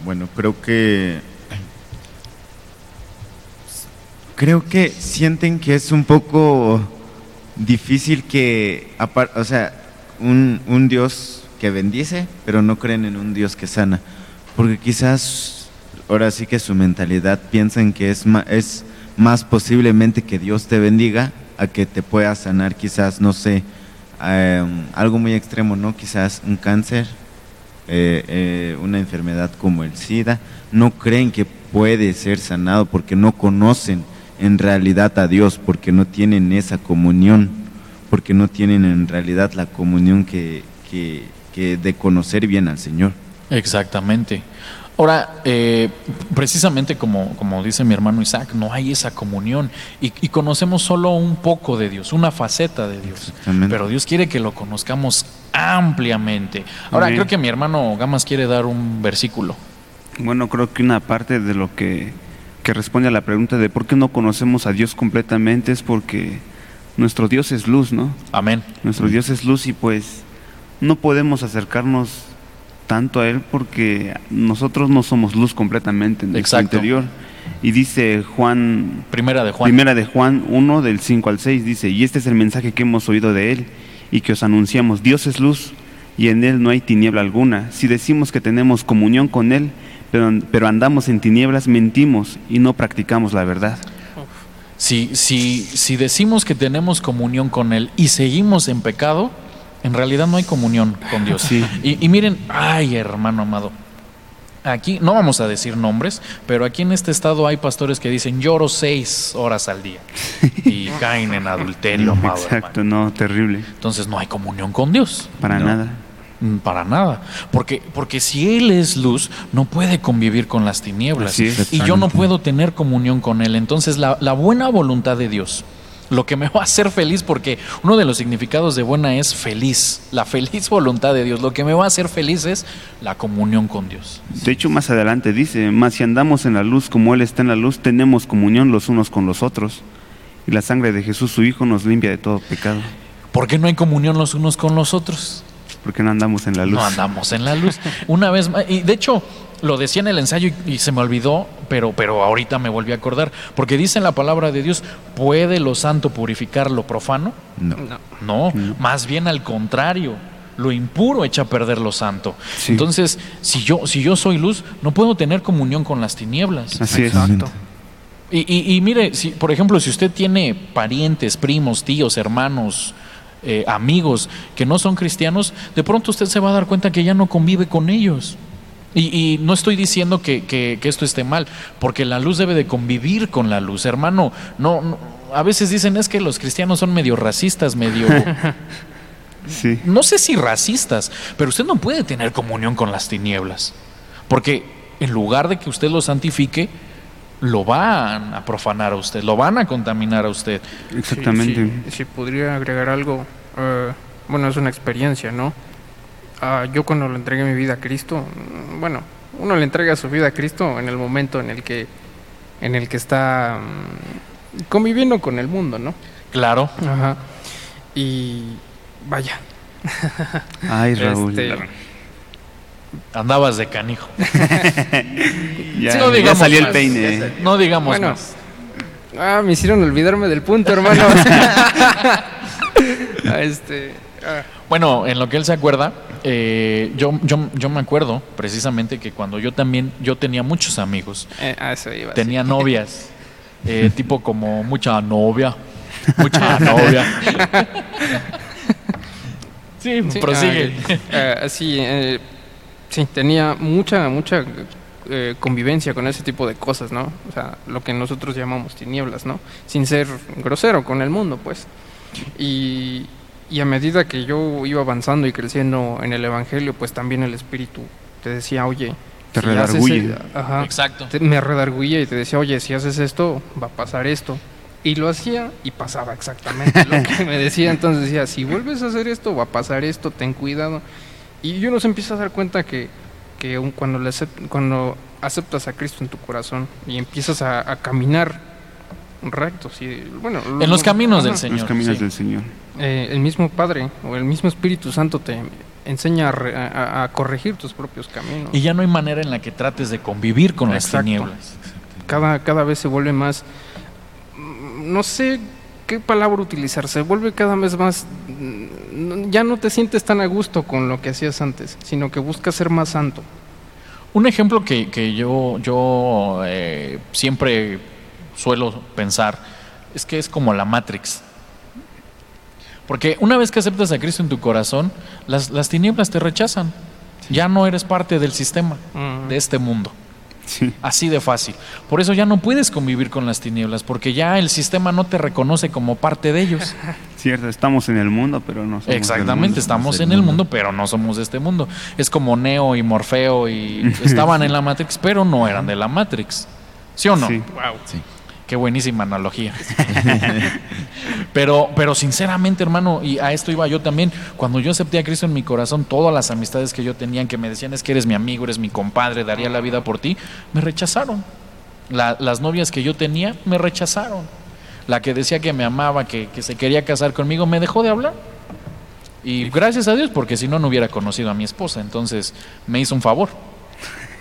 Bueno, creo que... Creo que sienten que es un poco difícil que, o sea, un, un Dios que bendice, pero no creen en un Dios que sana. Porque quizás ahora sí que su mentalidad piensan que es es más posiblemente que Dios te bendiga a que te pueda sanar quizás, no sé, em, algo muy extremo, ¿no? Quizás un cáncer, eh, eh, una enfermedad como el SIDA, no creen que puede ser sanado porque no conocen en realidad a Dios, porque no tienen esa comunión, porque no tienen en realidad la comunión que, que, que de conocer bien al Señor. Exactamente. Ahora, eh, precisamente como, como dice mi hermano Isaac, no hay esa comunión y, conocemos solo un poco de Dios, una faceta de Dios, pero Dios quiere que lo conozcamos ampliamente. Ahora, creo que mi hermano Gamas quiere dar un versículo. Bueno, creo que una parte de lo que, que responde a la pregunta de por qué no conocemos a Dios completamente es porque nuestro Dios es luz, ¿no? Amén. Nuestro Dios es luz y pues no podemos acercarnos tanto a Él porque nosotros no somos luz completamente en nuestro interior. Y dice Juan, primera de Juan, primera de Juan 1 del 5 al 6, dice, y este es el mensaje que hemos oído de Él y que os anunciamos, Dios es luz y en Él no hay tiniebla alguna. Si decimos que tenemos comunión con Él, pero, pero andamos en tinieblas, mentimos y no practicamos la verdad. Si, si, si decimos que tenemos comunión con Él y seguimos en pecado, en realidad no hay comunión con Dios. Y, miren, ay hermano amado, aquí no vamos a decir nombres, pero aquí en este estado hay pastores que dicen lloro seis horas al día y caen en adulterio. Exacto, no, terrible. Entonces no hay comunión con Dios. Para nada. Mm, para nada. Porque, porque si Él es luz, no puede convivir con las tinieblas. y yo no puedo tener comunión con Él. Entonces la, la buena voluntad de Dios lo que me va a hacer feliz, porque uno de los significados de buena es feliz, la feliz voluntad de Dios. Lo que me va a hacer feliz es la comunión con Dios. De hecho, más adelante dice, más si andamos en la luz como Él está en la luz, tenemos comunión los unos con los otros. Y la sangre de Jesús, su Hijo, nos limpia de todo pecado. ¿Por qué no hay comunión los unos con los otros? Porque no andamos en la luz. No andamos en la luz. Una vez más, y de hecho, lo decía en el ensayo y, se me olvidó, pero, pero ahorita me volví a acordar, porque dice en la palabra de Dios, ¿puede lo santo purificar lo profano? No. No, más bien al contrario, lo impuro echa a perder lo santo. Entonces, si yo, si yo soy luz, no puedo tener comunión con las tinieblas. Así es. Exacto. Y, y, mire, si, por ejemplo, si usted tiene parientes, primos, tíos, hermanos, eh, amigos que no son cristianos, de pronto usted se va a dar cuenta que ya no convive con ellos. Y, no estoy diciendo que, esto esté mal, porque la luz debe de convivir con la luz. Hermano, no, a veces dicen es que los cristianos son medio racistas, medio... sí. No sé si racistas, pero usted no puede tener comunión con las tinieblas, porque en lugar de que usted lo santifique, lo van a profanar a usted, lo van a contaminar a usted. Exactamente. Si, podría agregar algo, eh, bueno, es una experiencia, ¿no? Ah, yo cuando le entregué mi vida a Cristo, mm, bueno, uno le entrega su vida a Cristo en el momento en el que, en el que está mm, conviviendo con el mundo, ¿no? Claro. Ajá. Y vaya. Ay, Raúl. Este, Andabas de canijo. ya, no digamos salió el peine. No digamos más. Ah, me hicieron olvidarme del punto, hermano. este. Bueno, en lo que él se acuerda, eh, yo, yo, yo, me acuerdo precisamente que cuando yo también, yo tenía muchos amigos. Eh, eso iba, tenía novias, eh, tipo como mucha novia, mucha novia. sí, prosigue. Ah, sí, sí, tenía mucha, mucha eh, convivencia con ese tipo de cosas, ¿no? O sea, lo que nosotros llamamos tinieblas, ¿no? Sin ser grosero con el mundo, pues. Y, y a medida que yo iba avanzando y creciendo en el Evangelio, pues también el Espíritu te decía, oye, Te si haces redarguye. e- ajá, Exacto. te- me redarguía y te decía, oye, si haces esto, va a pasar esto. Y lo hacía y pasaba exactamente lo que me decía. Entonces decía, si vuelves a hacer esto, va a pasar esto, ten cuidado. Y uno se empieza a dar cuenta que, que un- cuando, le acep- cuando aceptas a Cristo en tu corazón y empiezas a, a caminar recto, sí, bueno, En los caminos del Señor. Los caminos sí. del Señor. eh, el mismo Padre o el mismo Espíritu Santo te enseña a, re- a- a corregir tus propios caminos. Y ya no hay manera en la que trates de convivir con las tinieblas. cada, cada vez se vuelve más, no sé qué palabra utilizar, se vuelve cada vez más, ya no te sientes tan a gusto con lo que hacías antes, sino que buscas ser más santo. Un ejemplo que, que yo, yo eh, siempre suelo pensar es que es como la Matrix. Porque una vez que aceptas a Cristo en tu corazón, las, las tinieblas te rechazan. Ya no eres parte del sistema, Mm. de este mundo. Sí. Así de fácil. Por eso ya no puedes convivir con las tinieblas, porque ya el sistema no te reconoce como parte de ellos. Cierto, estamos en el mundo, pero no somos Exactamente, mundo. estamos en el mundo. mundo, pero no somos de este mundo. Es como Neo y Morfeo y estaban en la Matrix, pero no eran de la Matrix. ¿Sí o no? Sí. Wow. Qué buenísima analogía. pero, pero sinceramente, hermano, y a esto iba yo también, cuando yo acepté a Cristo en mi corazón, todas las amistades que yo tenía, que me decían es que eres mi amigo, eres mi compadre, daría la vida por ti, me rechazaron. La- las novias que yo tenía me rechazaron. La que decía que me amaba, que, que se quería casar conmigo, me dejó de hablar. Y gracias a Dios, porque si no, no hubiera conocido a mi esposa. Entonces, me hizo un favor.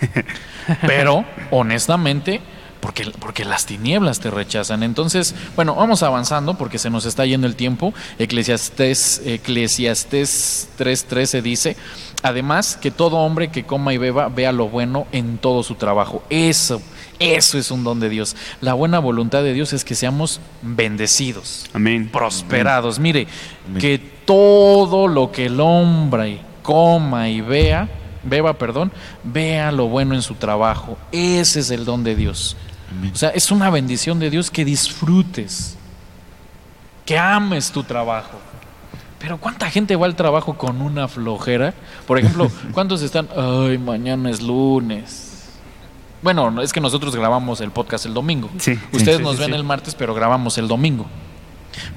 Pero, honestamente, porque, porque las tinieblas te rechazan. Entonces, bueno, vamos avanzando porque se nos está yendo el tiempo. Eclesiastés, Eclesiastés 3.13 dice, además que todo hombre que coma y beba vea lo bueno en todo su trabajo. Eso, eso es un don de Dios. La buena voluntad de Dios es que seamos bendecidos Amén. prosperados. Mire, Amén. que todo lo que el hombre coma y vea, beba, perdón, vea lo bueno en su trabajo. Ese es el don de Dios. O sea, es una bendición de Dios que disfrutes, que ames tu trabajo. Pero ¿cuánta gente va al trabajo con una flojera? Por ejemplo, ¿cuántos están? Ay, mañana es lunes. Bueno, no, es que nosotros grabamos el podcast el domingo. Sí. Ustedes Sí, nos sí, ven el martes, pero grabamos el domingo.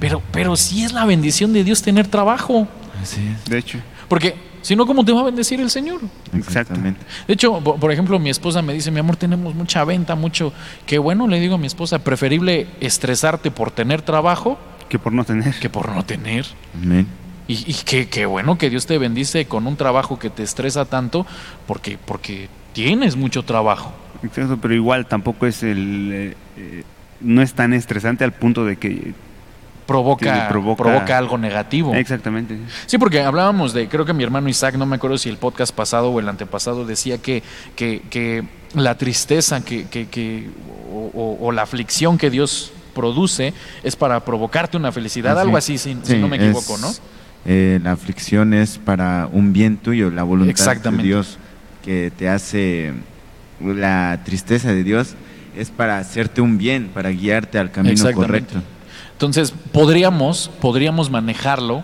Pero, pero sí es la bendición de Dios tener trabajo. Así es. De hecho, Porque si no, ¿cómo te va a bendecir el Señor? Exactamente. De hecho, po- por ejemplo, mi esposa me dice, mi amor, tenemos mucha venta, mucho... Qué bueno, le digo a mi esposa, preferible estresarte por tener trabajo que por no tener. que por no tener. Amén. Y, y qué, qué bueno que Dios te bendice con un trabajo que te estresa tanto porque, porque tienes mucho trabajo. Exacto, pero igual tampoco es el. eh, eh, no es tan estresante al punto de que. Provoca, provoca- provoca algo negativo. Exactamente. Sí, porque hablábamos de, creo que mi hermano Isaac, no me acuerdo si el podcast pasado o el antepasado, decía que, que, que la tristeza que, que, que- o, o- o la aflicción que Dios produce es para provocarte una felicidad, algo así, si, no me equivoco, es, ¿no? eh, la aflicción es para un bien tuyo, la voluntad Exactamente. de Dios que te hace, la tristeza de Dios es para hacerte un bien, para guiarte al camino correcto. Entonces, podríamos, podríamos manejarlo,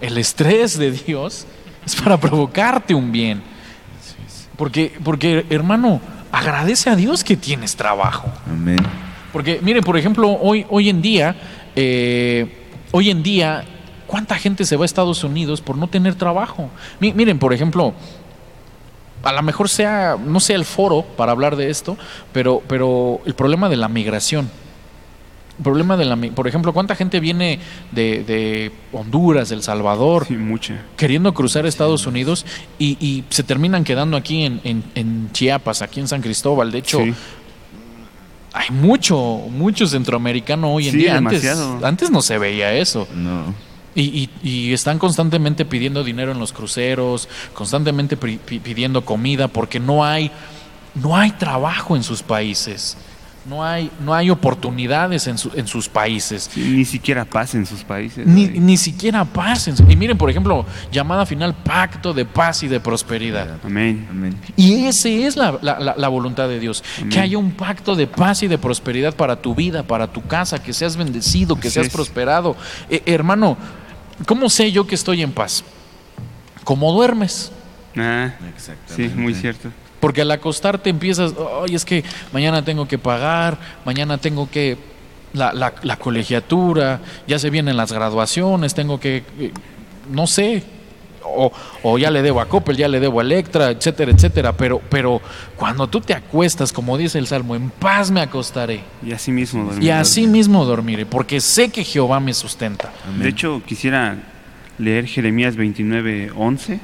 el estrés de Dios es para provocarte un bien. Porque, porque, hermano, agradece a Dios que tienes trabajo. Amén. Porque, miren, por ejemplo, hoy, hoy en día, eh, hoy en día, ¿cuánta gente se va a Estados Unidos por no tener trabajo? Mi- miren, por ejemplo, a lo mejor sea, no sea el foro para hablar de esto, pero, pero el problema de la migración. Problema de la, mi- por ejemplo, ¿cuánta gente viene de, de Honduras, El Salvador, Sí, mucha. queriendo cruzar Estados Unidos y, y se terminan quedando aquí en, en- en Chiapas, aquí en San Cristóbal? De hecho, Sí. hay mucho, mucho centroamericano hoy en Sí, día. Antes, demasiado. antes no se veía eso. No. Y, y- y están constantemente pidiendo dinero en los cruceros, constantemente pidiendo comida, porque no hay, no hay trabajo en sus países. No hay, no hay oportunidades en, su- en sus países. Sí, ni siquiera paz en sus países. Ni, ni siquiera paz. en su- Y miren, por ejemplo, llamada final, pacto de paz y de prosperidad. Amén. Amén. Y esa es la, la- la- la voluntad de Dios, Amén. que haya un pacto de paz y de prosperidad para tu vida, para tu casa, que seas bendecido, que Así seas es. prosperado. Eh, hermano, ¿cómo sé yo que estoy en paz? ¿Cómo duermes? Ah, Exactamente. sí, muy cierto. Porque al acostarte empiezas, ay, es que mañana tengo que pagar, mañana tengo que la, la- la colegiatura, ya se vienen las graduaciones, tengo que, eh, no sé, o, o ya le debo a Coppel, ya le debo a Electra, etcétera, etcétera. Pero, pero cuando tú te acuestas, como dice el Salmo, en paz me acostaré Y así mismo dormir. y así mismo dormiré, porque sé que Jehová me sustenta. Amén. De hecho, quisiera leer Jeremías 29, 11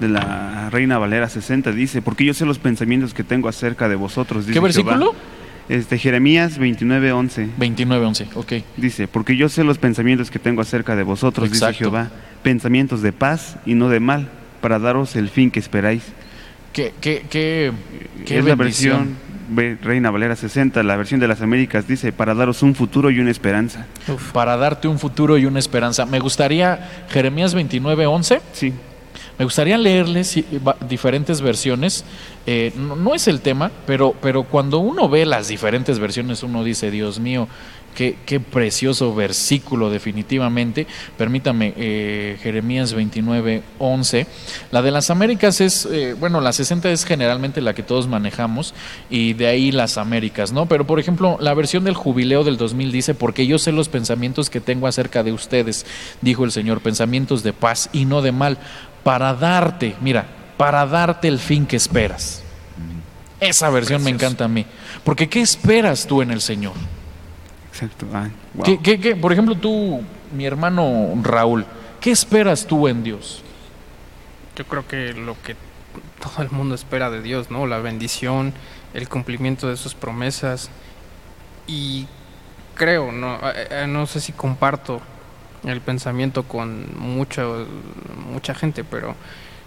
de la Reina Valera 60. Dice, porque yo sé los pensamientos que tengo acerca de vosotros. Dice ¿Qué versículo? Jehová. Este, Jeremías 29, 11. 29, 11, ok. Dice, porque yo sé los pensamientos que tengo acerca de vosotros, dice. Jehová, pensamientos de paz y no de mal, para daros el fin que esperáis. ¿Qué, qué, qué, qué es la versión ve- Reina Valera 60, la versión de las Américas dice, para daros un futuro y una esperanza. para darte un futuro y una esperanza. Me gustaría, Jeremías 29, 11, Sí, me gustaría leerles diferentes versiones. Eh, no, no es el tema, pero, pero cuando uno ve las diferentes versiones, uno dice, Dios mío, qué, qué precioso versículo definitivamente. Permítame, eh, Jeremías 29, 11. La de las Américas es, eh, bueno, la 60 es generalmente la que todos manejamos y de ahí las Américas, ¿no? Pero por ejemplo, la versión del jubileo del 2000 dice, porque yo sé los pensamientos que tengo acerca de ustedes, dijo el Señor, pensamientos de paz y no de mal, para darte, mira, para darte el fin que esperas. Esa versión me encanta a mí. Porque ¿qué esperas tú en el Señor? exacto. Ah, wow. ¿Qué, qué- qué? Por ejemplo, tú, mi hermano Raúl, ¿qué esperas tú en Dios? Yo creo que lo que todo el mundo espera de Dios, ¿no? La bendición, el cumplimiento de sus promesas. Y creo, no, Eh, eh, no sé si comparto el pensamiento con mucho, mucha gente, pero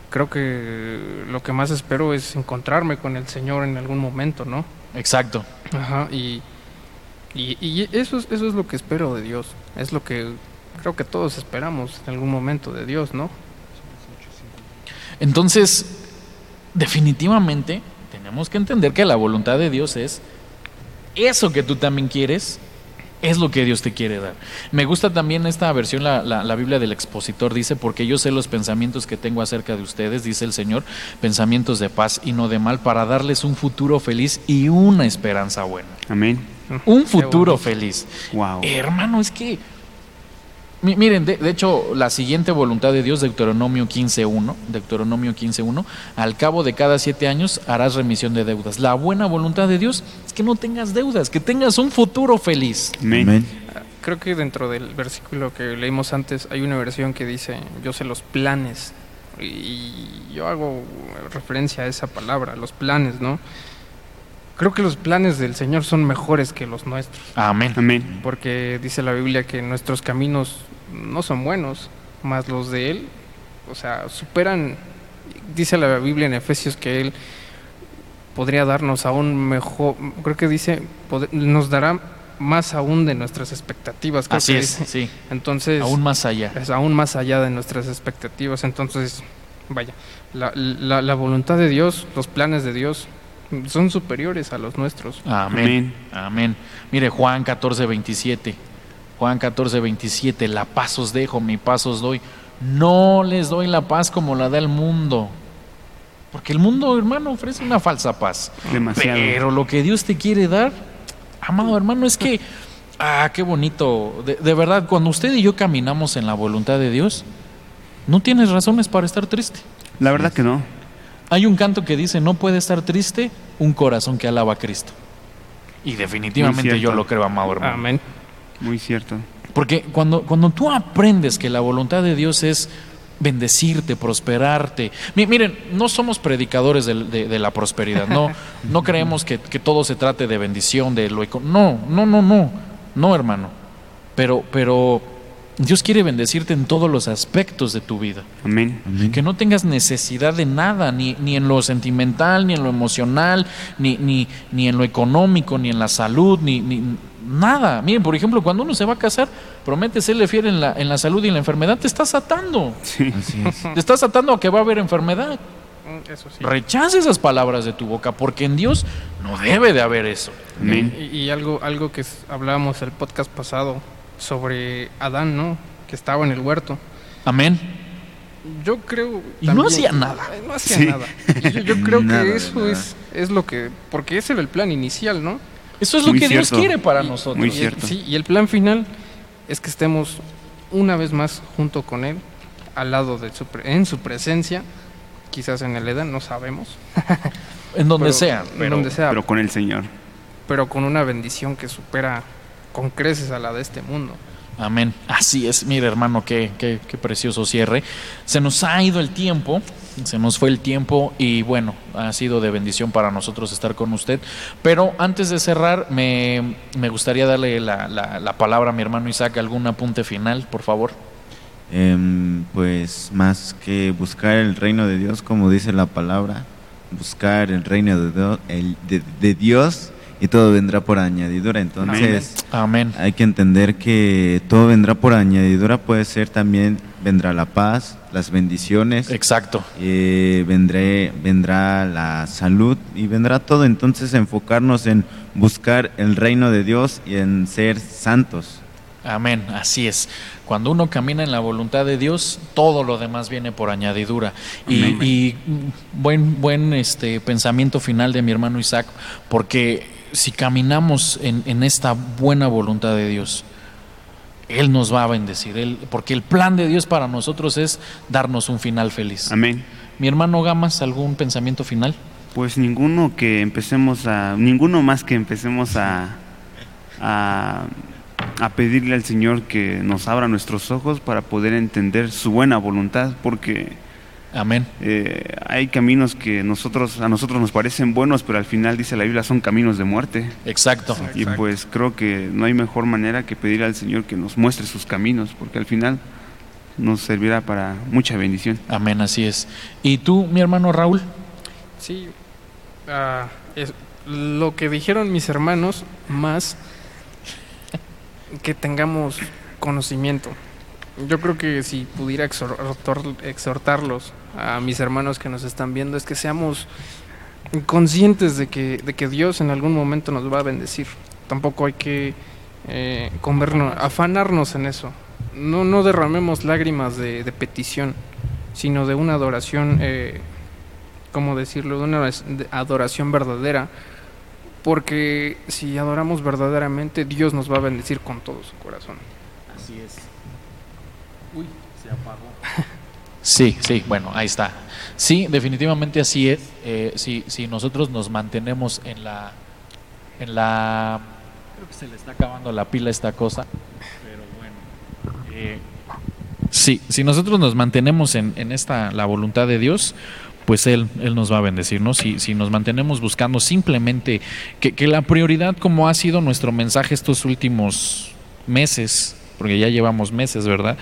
creo que lo que más espero es encontrarme con el Señor en algún momento, ¿no? Exacto. Ajá, y, y, y eso, es, eso es lo que espero de Dios. Es lo que creo que todos esperamos en algún momento de Dios, ¿no? Entonces, definitivamente tenemos que entender que la voluntad de Dios es eso que tú también quieres, es lo que Dios te quiere dar. Me gusta también esta versión, la, la- la Biblia del expositor dice, porque yo sé los pensamientos que tengo acerca de ustedes, dice el Señor, pensamientos de paz y no de mal, para darles un futuro feliz y una esperanza buena. Amén. Un futuro feliz. Wow. Hermano, es que. Mi- Miren, de, de hecho, la siguiente voluntad de Dios, Deuteronomio 15.1, Deuteronomio 15.1, al cabo de cada siete años harás remisión de deudas. La buena voluntad de Dios es que no tengas deudas, que tengas un futuro feliz. Amén. Amén. Creo que dentro del versículo que leímos antes hay una versión que dice, yo sé los planes. Y yo hago referencia a esa palabra, los planes, ¿no? Creo que los planes del Señor son mejores que los nuestros. Amén. Amén. Porque dice la Biblia que nuestros caminos no son buenos, más los de Él, o sea, superan, dice la Biblia en Efesios que Él podría darnos aún mejor, creo que dice, nos dará más aún de nuestras expectativas. creo Así que es, dice. sí. Entonces, Aún más allá. es aún más allá de nuestras expectativas. Entonces, vaya, la, la- la voluntad de Dios, los planes de Dios son superiores a los nuestros. Amén. Amén. Mire, Juan 14, 27. Juan 14, 27. La paz os dejo, mi paz os doy. No les doy la paz como la da el mundo. Porque el mundo, hermano, ofrece una falsa paz. Demasiado. Pero lo que Dios te quiere dar, amado hermano, es que, ah, qué bonito. De, de verdad, cuando usted y yo caminamos en la voluntad de Dios, no tienes razones para estar triste. La verdad que no. Hay un canto que dice, no puede estar triste un corazón que alaba a Cristo. Y definitivamente yo lo creo, amado hermano. Amén. Muy cierto. Porque cuando, cuando tú aprendes que la voluntad de Dios es bendecirte, prosperarte. Mi- miren, no somos predicadores del- de, de la prosperidad, no, no creemos que, que todo se trate de bendición, de lo No, no, no, no, no, hermano. Pero, pero Dios quiere bendecirte en todos los aspectos de tu vida. Amén. Amén. Que no tengas necesidad de nada, ni, ni en lo sentimental, ni en lo emocional, ni, ni, ni en lo económico, ni en la salud, ni, ni nada. Miren, por ejemplo, cuando uno se va a casar, promete serle fiel en la, en la salud y en la enfermedad, te estás atando. Sí. Así es. Te estás atando a que va a haber enfermedad. Mm, Eso sí. Rechaza esas palabras de tu boca, porque en Dios no debe de haber eso. Amén. Y, y algo, algo que hablábamos el podcast pasado sobre Adán, ¿no? Que estaba en el huerto. Amén. Yo creo. Y no hacía nada. No hacía Sí. nada. Yo, yo creo Nada que eso es, es lo que. Porque ese era el plan inicial, ¿no? Eso es lo Muy que Dios quiere para Y- nosotros. Muy y el- cierto. sí, y el plan final es que estemos una vez más junto con Él, al lado de su, pre- en su presencia, quizás en el Edén, no sabemos. En donde pero- sea. en donde sea, Pero con el Señor. pero con una bendición que supera con creces a la de este mundo. Amén. Así es. Mire, hermano, qué, qué, qué precioso cierre. Se nos ha ido el tiempo. Se nos fue el tiempo y bueno, ha sido de bendición para nosotros estar con usted. Pero antes de cerrar, me, me gustaría darle la, la- la palabra a mi hermano Isaac. ¿Algún apunte final, por favor? Em, pues más que buscar el reino de Dios, como dice la palabra, buscar el reino de, Dios- el- de- de Dios y todo vendrá por añadidura. Entonces Amén. hay que entender que todo vendrá por añadidura, puede ser también, vendrá la paz, las bendiciones, Exacto. eh, vendré, vendrá la salud y vendrá todo. Entonces enfocarnos en buscar el reino de Dios y en ser santos. Amén, así es. Cuando uno camina en la voluntad de Dios, todo lo demás viene por añadidura. Y, y, mm, buen, buen este pensamiento final de mi hermano Isaac, porque si caminamos en, en esta buena voluntad de Dios, Él nos va a bendecir. Él, porque el plan de Dios para nosotros es darnos un final feliz. Amén. Mi hermano Gamas, ¿algún pensamiento final? Pues ninguno que empecemos a, ninguno más que empecemos a, a, a pedirle al Señor que nos abra nuestros ojos para poder entender su buena voluntad, porque Amén. eh, hay caminos que nosotros a nosotros nos parecen buenos, pero al final dice la Biblia son caminos de muerte. Exacto. Y pues creo que no hay mejor manera que pedir al Señor que nos muestre sus caminos, porque al final nos servirá para mucha bendición. Amén, así es. ¿Y tú, mi hermano Raúl? Sí, ah, es lo que dijeron mis hermanos, más que tengamos conocimiento. Yo creo que si pudiera exhortar- exhortarlos a mis hermanos que nos están viendo, es que seamos conscientes de que, de que Dios en algún momento nos va a bendecir. Tampoco hay que eh, comernos- afanarnos en eso. No, no derramemos lágrimas de, de petición, sino de una adoración eh, ¿cómo decirlo?, de una adoración verdadera, porque si adoramos verdaderamente, Dios nos va a bendecir con todo su corazón. Así es. Uy, se apagó. Sí, sí, bueno, ahí está. Sí, definitivamente así es. Eh, si, si nosotros nos mantenemos en la, en la, creo que se le está acabando la pila esta cosa, pero bueno. eh, sí, si nosotros nos mantenemos en, en esta, la voluntad de Dios, pues Él, Él nos va a bendecir, ¿no? Si, si nos mantenemos buscando simplemente que, que la prioridad, como ha sido nuestro mensaje estos últimos meses, porque ya llevamos meses, ¿verdad?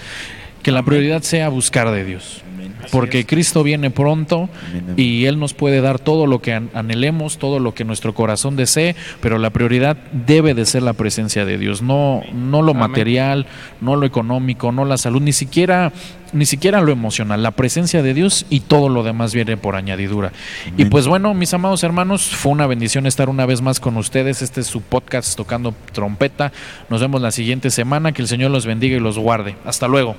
Que la prioridad sea buscar de Dios. Porque Cristo viene pronto y Él nos puede dar todo lo que an- anhelemos, todo lo que nuestro corazón desee, pero la prioridad debe de ser la presencia de Dios, no, no lo material, no lo económico, no la salud, ni siquiera, ni siquiera lo emocional, la presencia de Dios y todo lo demás viene por añadidura. Y pues bueno, mis amados hermanos, fue una bendición estar una vez más con ustedes. Este es su podcast tocando trompeta. Nos vemos la siguiente semana. Que el Señor los bendiga y los guarde. Hasta luego.